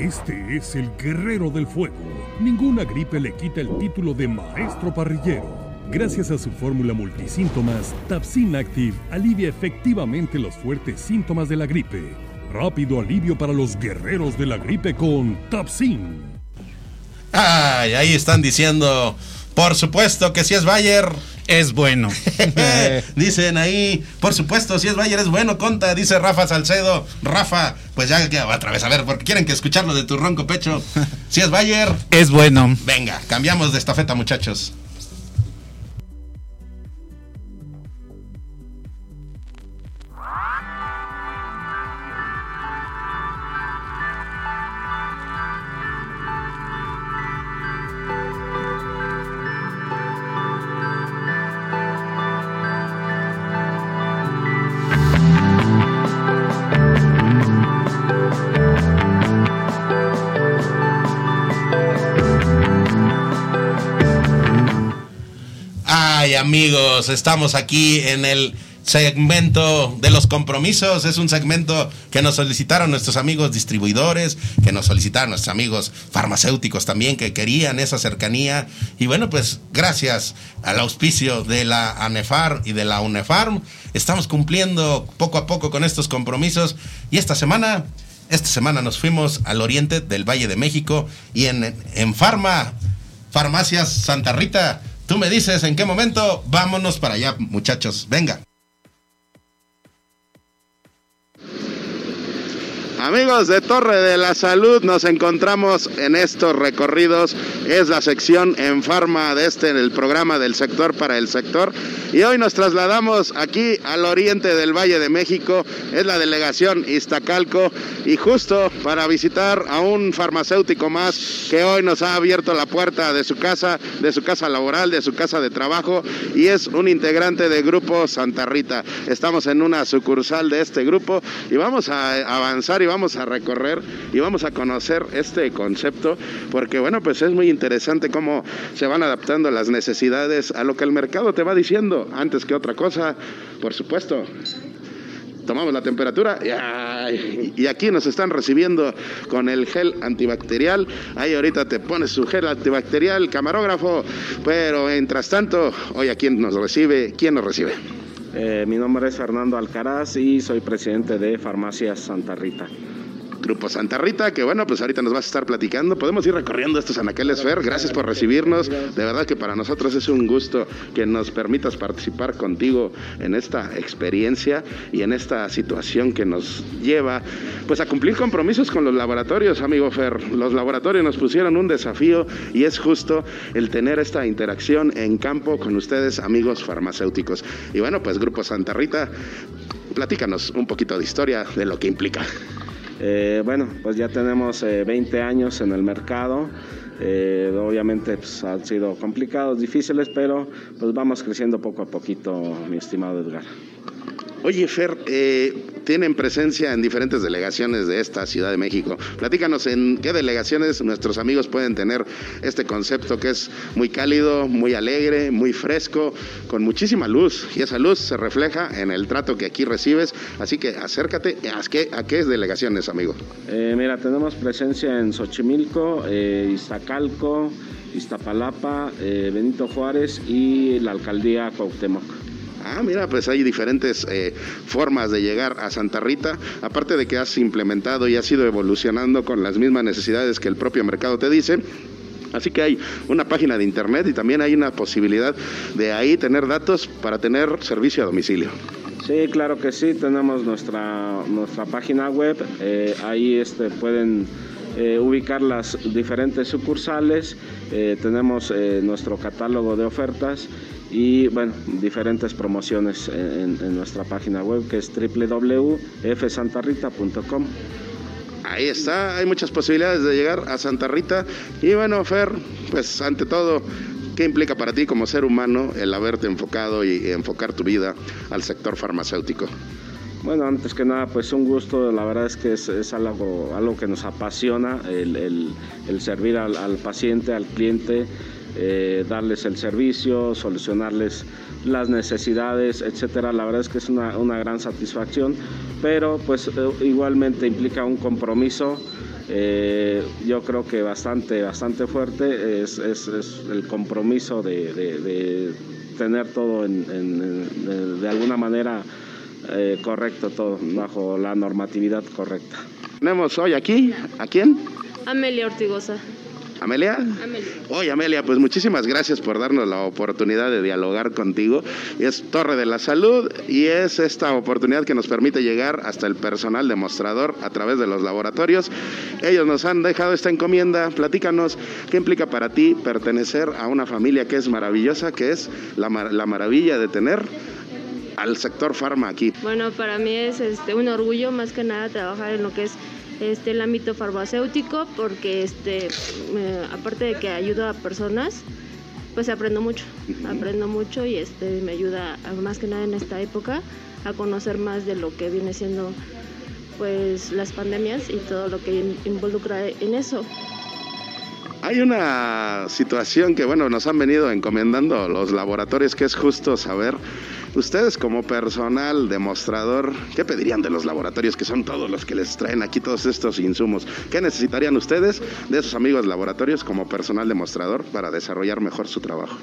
Este es el guerrero del fuego. Ninguna gripe le quita el título de maestro parrillero. Gracias a su fórmula multisíntomas, Tapsin Active alivia efectivamente los fuertes síntomas de la gripe. Rápido alivio para los guerreros de la gripe con Tapsin. Ay, ahí están diciendo, por supuesto que si es Bayer. Es bueno. [LAUGHS] Dicen ahí, por supuesto, si es Bayer es bueno, conta, dice Rafa Salcedo. Rafa, pues ya, ya otra vez, a ver, porque quieren que escucharlo de tu ronco pecho. Si es Bayer, Es bueno. venga, cambiamos de estafeta, muchachos. Amigos, estamos aquí en el segmento de los compromisos. Es un segmento que nos solicitaron nuestros amigos distribuidores, que nos solicitaron nuestros amigos farmacéuticos también, que querían esa cercanía. Y bueno, pues gracias al auspicio de la ANEFAR y de la UNEFARM, estamos cumpliendo poco a poco con estos compromisos. Y esta semana, esta semana nos fuimos al oriente del Valle de México y en, en Farma, Farmacias Santa Rita. Tú me dices en qué momento. Vámonos para allá, muchachos. Venga. Amigos de Torre de la Salud, nos encontramos en estos recorridos. Es la sección en Farma de este, en el programa del sector para el sector. Y hoy nos trasladamos aquí al oriente del Valle de México. Es la delegación Iztacalco. Y justo para visitar a un farmacéutico más que hoy nos ha abierto la puerta de su casa, de su casa laboral, de su casa de trabajo. Y es un integrante del grupo Santa Rita. Estamos en una sucursal de este grupo y vamos a avanzar y vamos a recorrer y vamos a conocer este concepto porque bueno pues es muy interesante cómo se van adaptando las necesidades a lo que el mercado te va diciendo antes que otra cosa por supuesto tomamos la temperatura y, aquí nos están recibiendo con el gel antibacterial. Ahí ahorita te pones su gel antibacterial, camarógrafo. Pero mientras tanto, hoy a quién nos recibe, ¿quién nos recibe? Eh, mi nombre es Fernando Alcaraz y soy presidente de Farmacias Santa Rita. Grupo Santa Rita, que bueno, pues ahorita nos vas a estar platicando. Podemos ir recorriendo estos anaqueles, Fer. Gracias por recibirnos. De verdad que para nosotros es un gusto que nos permitas participar contigo en esta experiencia y en esta situación que nos lleva pues a cumplir compromisos con los laboratorios, amigo Fer. Los laboratorios nos pusieron un desafío y es justo el tener esta interacción en campo con ustedes, amigos farmacéuticos. Y bueno, pues Grupo Santa Rita, platícanos un poquito de historia de lo que implica. Eh, bueno, pues ya tenemos eh, 20 años en el mercado. Eh, obviamente pues, han sido complicados, difíciles, pero pues vamos creciendo poco a poquito, mi estimado Edgar. Oye, Fer, eh, tienen presencia en diferentes delegaciones de esta Ciudad de México. Platícanos en qué delegaciones nuestros amigos pueden tener este concepto que es muy cálido, muy alegre, muy fresco, con muchísima luz. Y esa luz se refleja en el trato que aquí recibes. Así que acércate. ¿A qué, a qué delegaciones, amigo? Eh, mira, tenemos presencia en Xochimilco, eh, Iztacalco, Iztapalapa, Benito Juárez y la alcaldía Cuauhtémoc. Ah, mira, pues hay diferentes eh, formas de llegar a Santa Rita, aparte de que has implementado y has ido evolucionando con las mismas necesidades que el propio mercado te dice. Así que hay una página de internet y también hay una posibilidad de ahí tener datos para tener servicio a domicilio. Sí, claro que sí, tenemos nuestra, nuestra página web, eh, ahí este, pueden eh, ubicar las diferentes sucursales, eh, tenemos eh, nuestro catálogo de ofertas y bueno, diferentes promociones en, en nuestra página web que es www.fsantarrita.com. Ahí está, hay muchas posibilidades de llegar a Santa Rita. Y bueno, Fer, pues ante todo, ¿qué implica para ti como ser humano el haberte enfocado y enfocar tu vida al sector farmacéutico? Bueno, antes que nada, pues un gusto, la verdad es que es, algo, algo que nos apasiona, el, el, servir al, paciente, al cliente, eh, darles el servicio, solucionarles las necesidades, etcétera. La verdad es que es una, una gran satisfacción, pero pues eh, igualmente implica un compromiso. Eh, yo creo que bastante, bastante fuerte es, es, es el compromiso de, de, de, tener todo en, en, de alguna manera eh, correcto todo, bajo la normatividad correcta. Tenemos hoy aquí, ¿a quién? Amelia Ortigosa. ¿Amelia? Amelia. Oye, Amelia, pues muchísimas gracias por darnos la oportunidad de dialogar contigo. Es Torre de la Salud y es esta oportunidad que nos permite llegar hasta el personal demostrador a través de los laboratorios. Ellos nos han dejado esta encomienda. Platícanos qué implica para ti pertenecer a una familia que es maravillosa, que es la, mar la maravilla de tener al sector farma aquí. Bueno, para mí es este, un orgullo más que nada trabajar en lo que es este, el ámbito farmacéutico porque este, eh, aparte de que ayudo a personas, pues aprendo mucho, aprendo mucho y este, me ayuda a, más que nada en esta época a conocer más de lo que viene siendo pues las pandemias y todo lo que involucra en eso. Hay una situación que, bueno, nos han venido encomendando los laboratorios, que es justo saber, ustedes como personal demostrador, ¿qué pedirían de los laboratorios, que son todos los que les traen aquí todos estos insumos? ¿Qué necesitarían ustedes de esos amigos laboratorios como personal demostrador para desarrollar mejor su trabajo?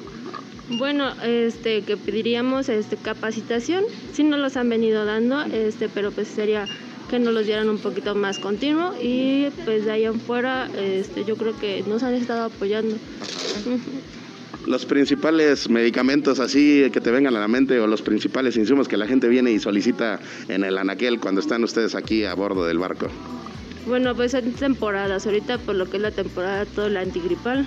Bueno, este, que pediríamos este, capacitación, sí nos los han venido dando, este, pero pues sería que nos los dieran un poquito más continuo y pues de ahí en fuera este, yo creo que nos han estado apoyando. Los principales medicamentos así que te vengan a la mente o los principales insumos que la gente viene y solicita en el anaquel cuando están ustedes aquí a bordo del barco. Bueno, pues en temporadas, ahorita por lo que es la temporada todo el antigripal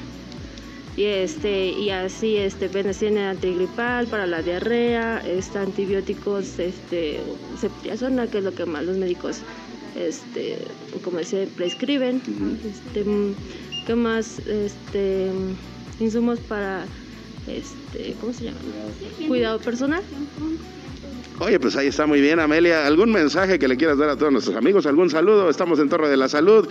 y este y así este tiene antigripal para la diarrea este antibióticos este ceftriaxona que es lo que más los médicos este como se prescriben uh -huh. este qué más este insumos para este cómo se llama cuidado personal Oye, pues ahí está muy bien, Amelia. ¿Algún mensaje que le quieras dar a todos nuestros amigos? ¿Algún saludo? Estamos en Torre de la Salud.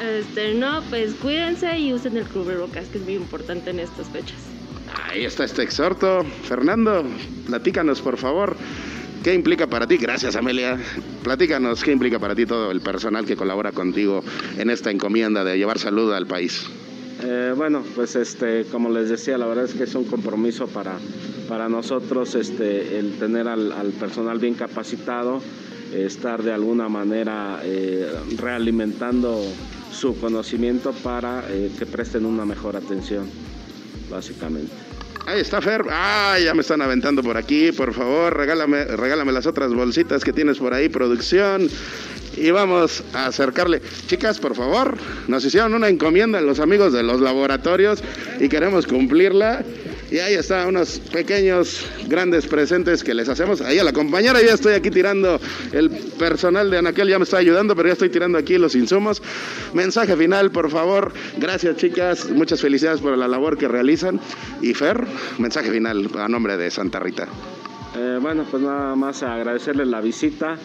Este, no, pues cuídense y usen el cubrebocas, que es muy importante en estas fechas. Ahí está este exhorto. Fernando, platícanos, por favor. ¿Qué implica para ti? Gracias, Amelia. Platícanos, ¿qué implica para ti todo el personal que colabora contigo en esta encomienda de llevar salud al país? Eh, bueno, pues este, como les decía, la verdad es que es un compromiso para, para nosotros este, el tener al, al personal bien capacitado, estar de alguna manera eh, realimentando su conocimiento para eh, que presten una mejor atención, básicamente. Ahí está Fer. Ah, ya me están aventando por aquí. Por favor, regálame, regálame las otras bolsitas que tienes por ahí, producción. Y vamos a acercarle. Chicas, por favor, nos hicieron una encomienda los amigos de los laboratorios y queremos cumplirla. Y ahí está, unos pequeños, grandes presentes que les hacemos. Ahí a la compañera, ya estoy aquí tirando, el personal de Anaquel ya me está ayudando, pero ya estoy tirando aquí los insumos. Mensaje final, por favor. Gracias, chicas. Muchas felicidades por la labor que realizan. Y Fer, mensaje final a nombre de Santa Rita. Eh, bueno, pues nada más agradecerles la visita.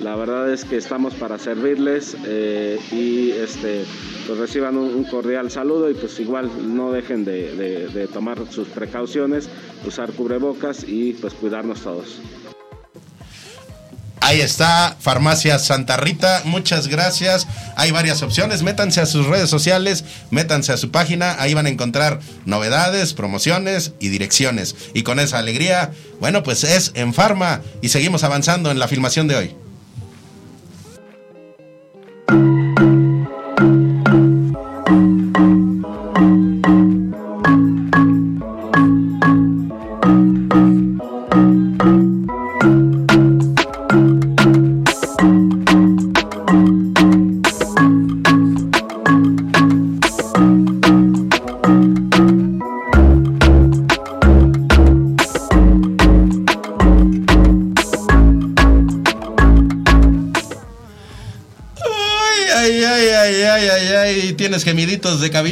La verdad es que estamos para servirles eh, y este, pues reciban un, cordial saludo y pues igual no dejen de, de- de tomar sus precauciones, usar cubrebocas y pues cuidarnos todos. Ahí está, Farmacia Santa Rita, muchas gracias. Hay varias opciones, métanse a sus redes sociales, métanse a su página, ahí van a encontrar novedades, promociones y direcciones. Y con esa alegría, bueno, pues es en Farma y seguimos avanzando en la filmación de hoy.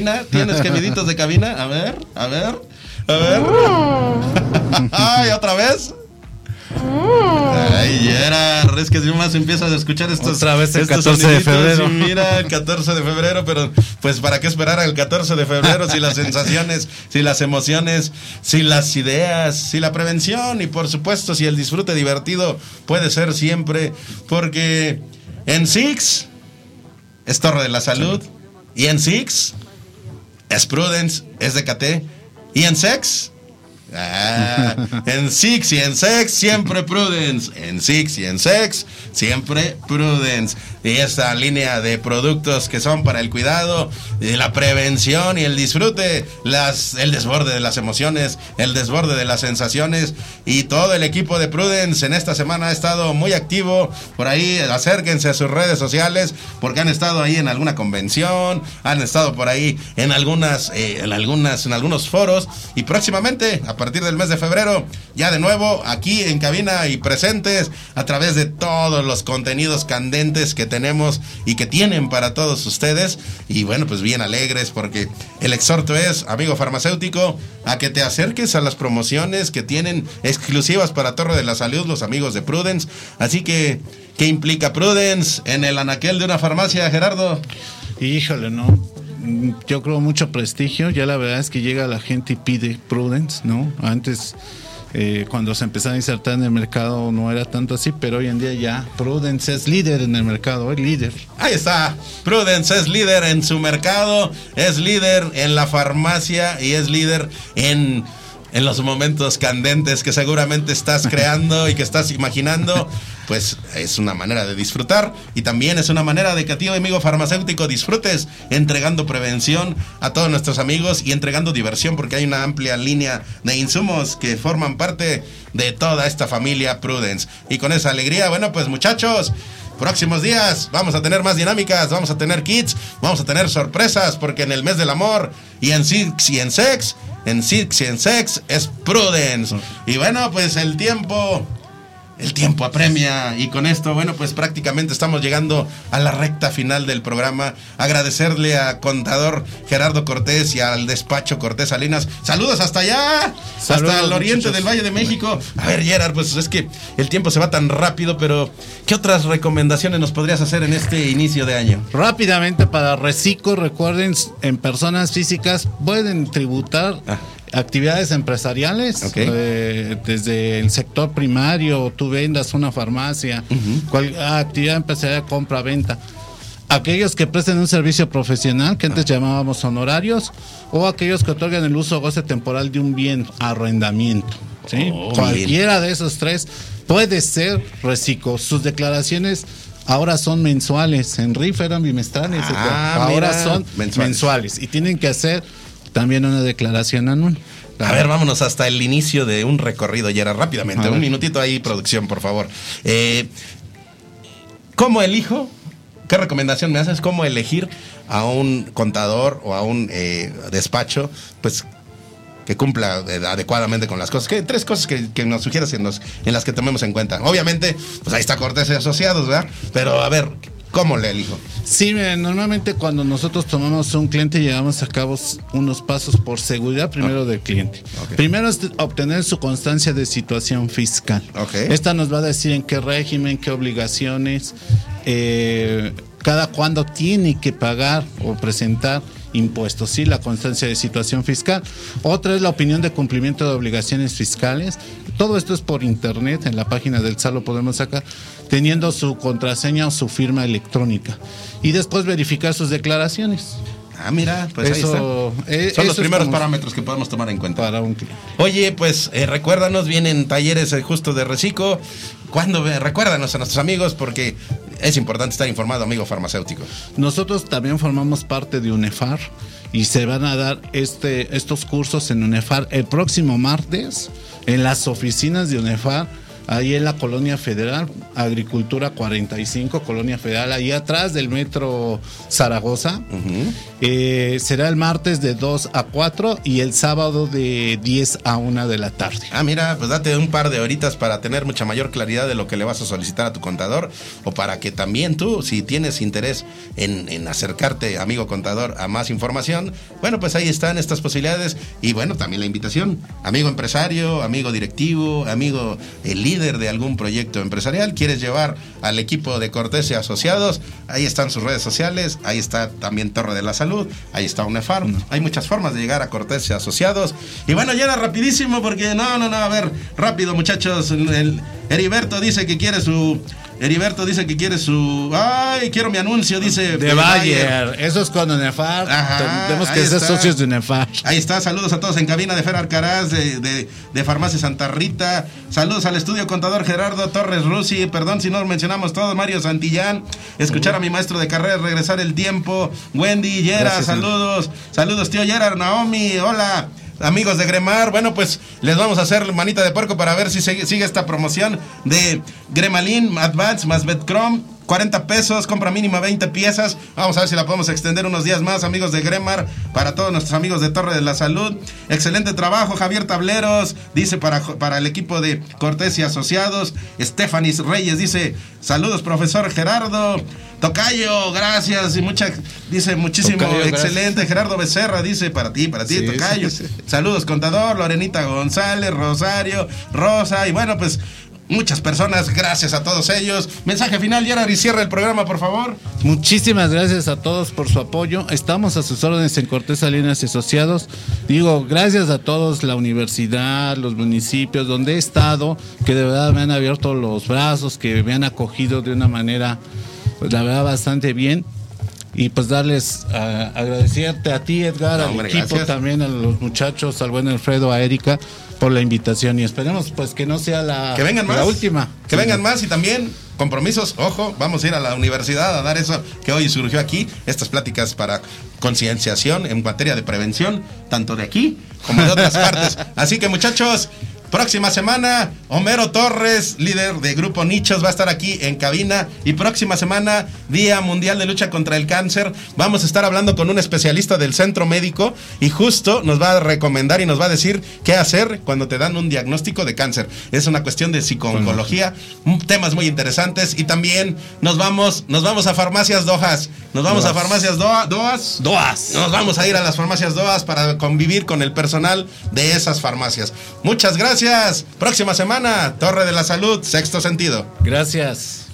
Cabina? ¿Tienes gemiditos de cabina? A ver, a ver, a ver. [LAUGHS] ay, otra vez. Ay, Gerard, es que si más empiezas a escuchar estos, Otra vez el estos 14 de febrero. mira, el 14 de febrero, pero pues para qué esperar al 14 de febrero si las sensaciones, si las emociones, si las ideas, si la prevención y por supuesto si el disfrute divertido puede ser siempre, porque en Six es Torre de la Salud y en Six es Prudence, es DKT y en Sex Ah, en Six y en Sex, siempre Prudence. En Six y en Sex, siempre Prudence. Y esta línea de productos que son para el cuidado, y la prevención y el disfrute, las, el desborde de las emociones, el desborde de las sensaciones. Y todo el equipo de Prudence en esta semana ha estado muy activo. Por ahí, acérquense a sus redes sociales, porque han estado ahí en alguna convención, han estado por ahí en algunas, eh, en algunas, en algunos foros. Y próximamente, a partir del mes de febrero, ya de nuevo aquí en cabina y presentes a través de todos los contenidos candentes que tenemos y que tienen para todos ustedes. Y bueno, pues bien alegres porque el exhorto es, amigo farmacéutico, a que te acerques a las promociones que tienen exclusivas para Torre de la Salud los amigos de Prudence. Así que, ¿qué implica Prudence en el anaquel de una farmacia, Gerardo? Híjole, no. Mm, Yo creo mucho prestigio. Ya la verdad es que llega la gente y pide Prudence, ¿no? Antes, eh, cuando se empezaba a insertar en el mercado, no era tanto así, pero hoy en día ya Prudence es líder en el mercado, es líder. Ahí está. Prudence es líder en su mercado, es líder en la farmacia y es líder en, en los momentos candentes que seguramente estás creando y que estás imaginando. [LAUGHS] Pues es una manera de disfrutar y también es una manera de que ti, amigo farmacéutico, disfrutes entregando prevención a todos nuestros amigos y entregando diversión porque hay una amplia línea de insumos que forman parte de toda esta familia Prudence. Y con esa alegría, bueno, pues muchachos, próximos días vamos a tener más dinámicas, vamos a tener kits, vamos a tener sorpresas, porque en el mes del amor y en Six y en Sex, en Six y en Sex es Prudence. Y bueno, pues el tiempo el tiempo apremia y con esto, bueno, pues prácticamente estamos llegando a la recta final del programa. Agradecerle a contador Gerardo Cortés y al despacho Cortés Salinas. Saludos hasta allá, Saludos, hasta el oriente muchachos. del Valle de México. A ver, Gerard, pues es que el tiempo se va tan rápido, pero ¿qué otras recomendaciones nos podrías hacer en este inicio de año? Rápidamente para Reciclo, recuerden, en personas físicas pueden tributar actividades empresariales, eh, desde el sector primario, tú vendas una farmacia, cual- actividad empresarial, compra-venta. Aquellos que presten un servicio profesional, que antes llamábamos honorarios, o aquellos que otorgan el uso o goce temporal de un bien, arrendamiento. ¿sí? Oh, Cualquiera de esos tres puede ser reciclo. Sus declaraciones ahora son mensuales. En RIF eran bimestrales. Ah, ahora mira, son mensuales. mensuales. Y tienen que hacer también una declaración anual. A ver, vámonos hasta el inicio de un recorrido, Yera, rápidamente. Un minutito ahí, producción, por favor. Eh, ¿Cómo elijo? ¿Qué recomendación me haces? ¿Cómo elegir a un contador o a un eh, despacho? Pues que cumpla eh, adecuadamente con las cosas. ¿Qué? Tres cosas que, que nos sugieras en, los- en las que tomemos en cuenta. Obviamente, pues ahí está Cortés y Asociados, ¿verdad? Pero a ver, ¿cómo le elijo? Sí, normalmente cuando nosotros tomamos un cliente llevamos a cabo unos pasos por seguridad primero del cliente. Primero es obtener su constancia de situación fiscal. Esta nos va a decir en qué régimen, qué obligaciones, eh, cada cuándo tiene que pagar o presentar impuestos, sí, la constancia de situación fiscal. Otra es la opinión de cumplimiento de obligaciones fiscales. Todo esto es por internet, en la página del SAL lo podemos sacar, teniendo su contraseña o su firma electrónica. Y después verificar sus declaraciones. Ah, mira, pues ahí Eso, está. eh, Son eso los primeros parámetros que podemos tomar en cuenta. Para un. Oye, pues eh, recuérdanos, vienen talleres eh, justo de reciclo. ¿Cuándo? Recuérdanos a nuestros amigos porque es importante estar informado, amigo farmacéutico. Nosotros también formamos parte de UNEFAR y se van a dar este, estos cursos en UNEFAR el próximo martes en las oficinas de UNEFAR, ahí en la Colonia Federal, Agricultura 45, Colonia Federal, ahí atrás del metro Zaragoza. Eh, será el martes de 2 a 4 y el sábado de 10 a 1 de la tarde. Ah, mira, pues date un par de horitas para tener mucha mayor claridad de lo que le vas a solicitar a tu contador o para que también tú, si tienes interés en, en acercarte, amigo contador, a más información, bueno, pues ahí están estas posibilidades y bueno, también la invitación, amigo empresario, amigo directivo, amigo el líder de algún proyecto empresarial, quieres llevar al equipo de Cortés y Asociados, ahí están sus redes sociales, ahí está también Torre de la Salud, ahí está UNEFAR, hay muchas formas de llegar a Cortés y Asociados. Y bueno, ya era rapidísimo porque no, no, no, a ver, rápido muchachos, el, el- Heriberto dice que quiere su... Heriberto dice que quiere su... Ay, quiero mi anuncio, dice... De Bayer, eso es con UNEFAR. Tenemos que ser está. socios de UNEFAR. Ahí está, saludos a todos en cabina de Fer Arcaraz, de, de, de Farmacia Santa Rita. Saludos al estudio contador Gerardo Torres Rusi. Perdón si no lo mencionamos todos, Mario Santillán. Escuchar a mi maestro de carrera, regresar el tiempo. Wendy, Yera, saludos. Saludos, tío Yera, Naomi, hola. Amigos de Gremar, bueno, pues les vamos a hacer manita de puerco para ver si sigue, esta promoción de Gremalin Advance más Betcrom. 40 pesos, compra mínima 20 piezas. Vamos a ver si la podemos extender unos días más, amigos de Gremar, para todos nuestros amigos de Torre de la Salud. Excelente trabajo, Javier Tableros, dice para, para el equipo de Cortés y Asociados. Stefanis Reyes dice, saludos, profesor Gerardo. Tocayo, gracias y mucha, dice muchísimo, Tocayo, gracias. excelente. Gerardo Becerra dice para ti, para ti, Sí, Tocayo. sí, sí. Saludos, contador, Lorenita González, Rosario, Rosa, y bueno, pues muchas personas, gracias a todos ellos. Mensaje final, Gerard, y cierra el programa, por favor. Muchísimas gracias a todos por su apoyo. Estamos a sus órdenes en Cortés Salinas y Asociados. Digo, gracias a todos, la universidad, los municipios donde he estado, que de verdad me han abierto los brazos, que me han acogido de una manera, la verdad, bastante bien. Y pues darles, a agradecerte a ti, Edgar, No, al hombre, equipo gracias. también, a los muchachos, al buen Alfredo, a Erika, por la invitación. Y esperemos pues que no sea la, Que vengan más. la última. Que vengan más y también compromisos. Ojo, vamos a ir a la universidad a dar eso que hoy surgió aquí. Estas pláticas para concienciación en materia de prevención, tanto de aquí como de otras [LAUGHS] partes. Así que muchachos. Próxima semana, Homero Torres, líder de Grupo Nichos, va a estar aquí en cabina. Y próxima semana, Día Mundial de Lucha contra el Cáncer, vamos a estar hablando con un especialista del centro médico y justo nos va a recomendar y nos va a decir qué hacer cuando te dan un diagnóstico de cáncer. Es una cuestión de psicooncología, mm, temas muy interesantes. Y también nos vamos, nos vamos a farmacias Dojas. Nos vamos a farmacias Doa- Doas. Doas. Nos vamos a ir a las farmacias Doas para convivir con el personal de esas farmacias. Muchas gracias. Próxima semana, Torre de la Salud, sexto sentido. Gracias.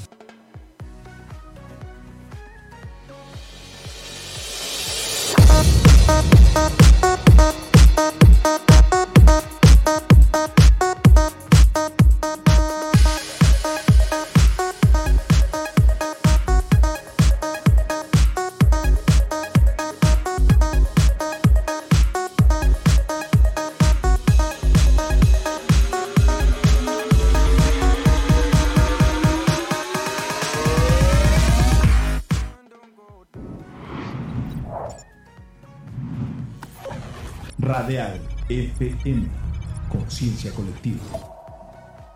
FM. Conciencia colectiva.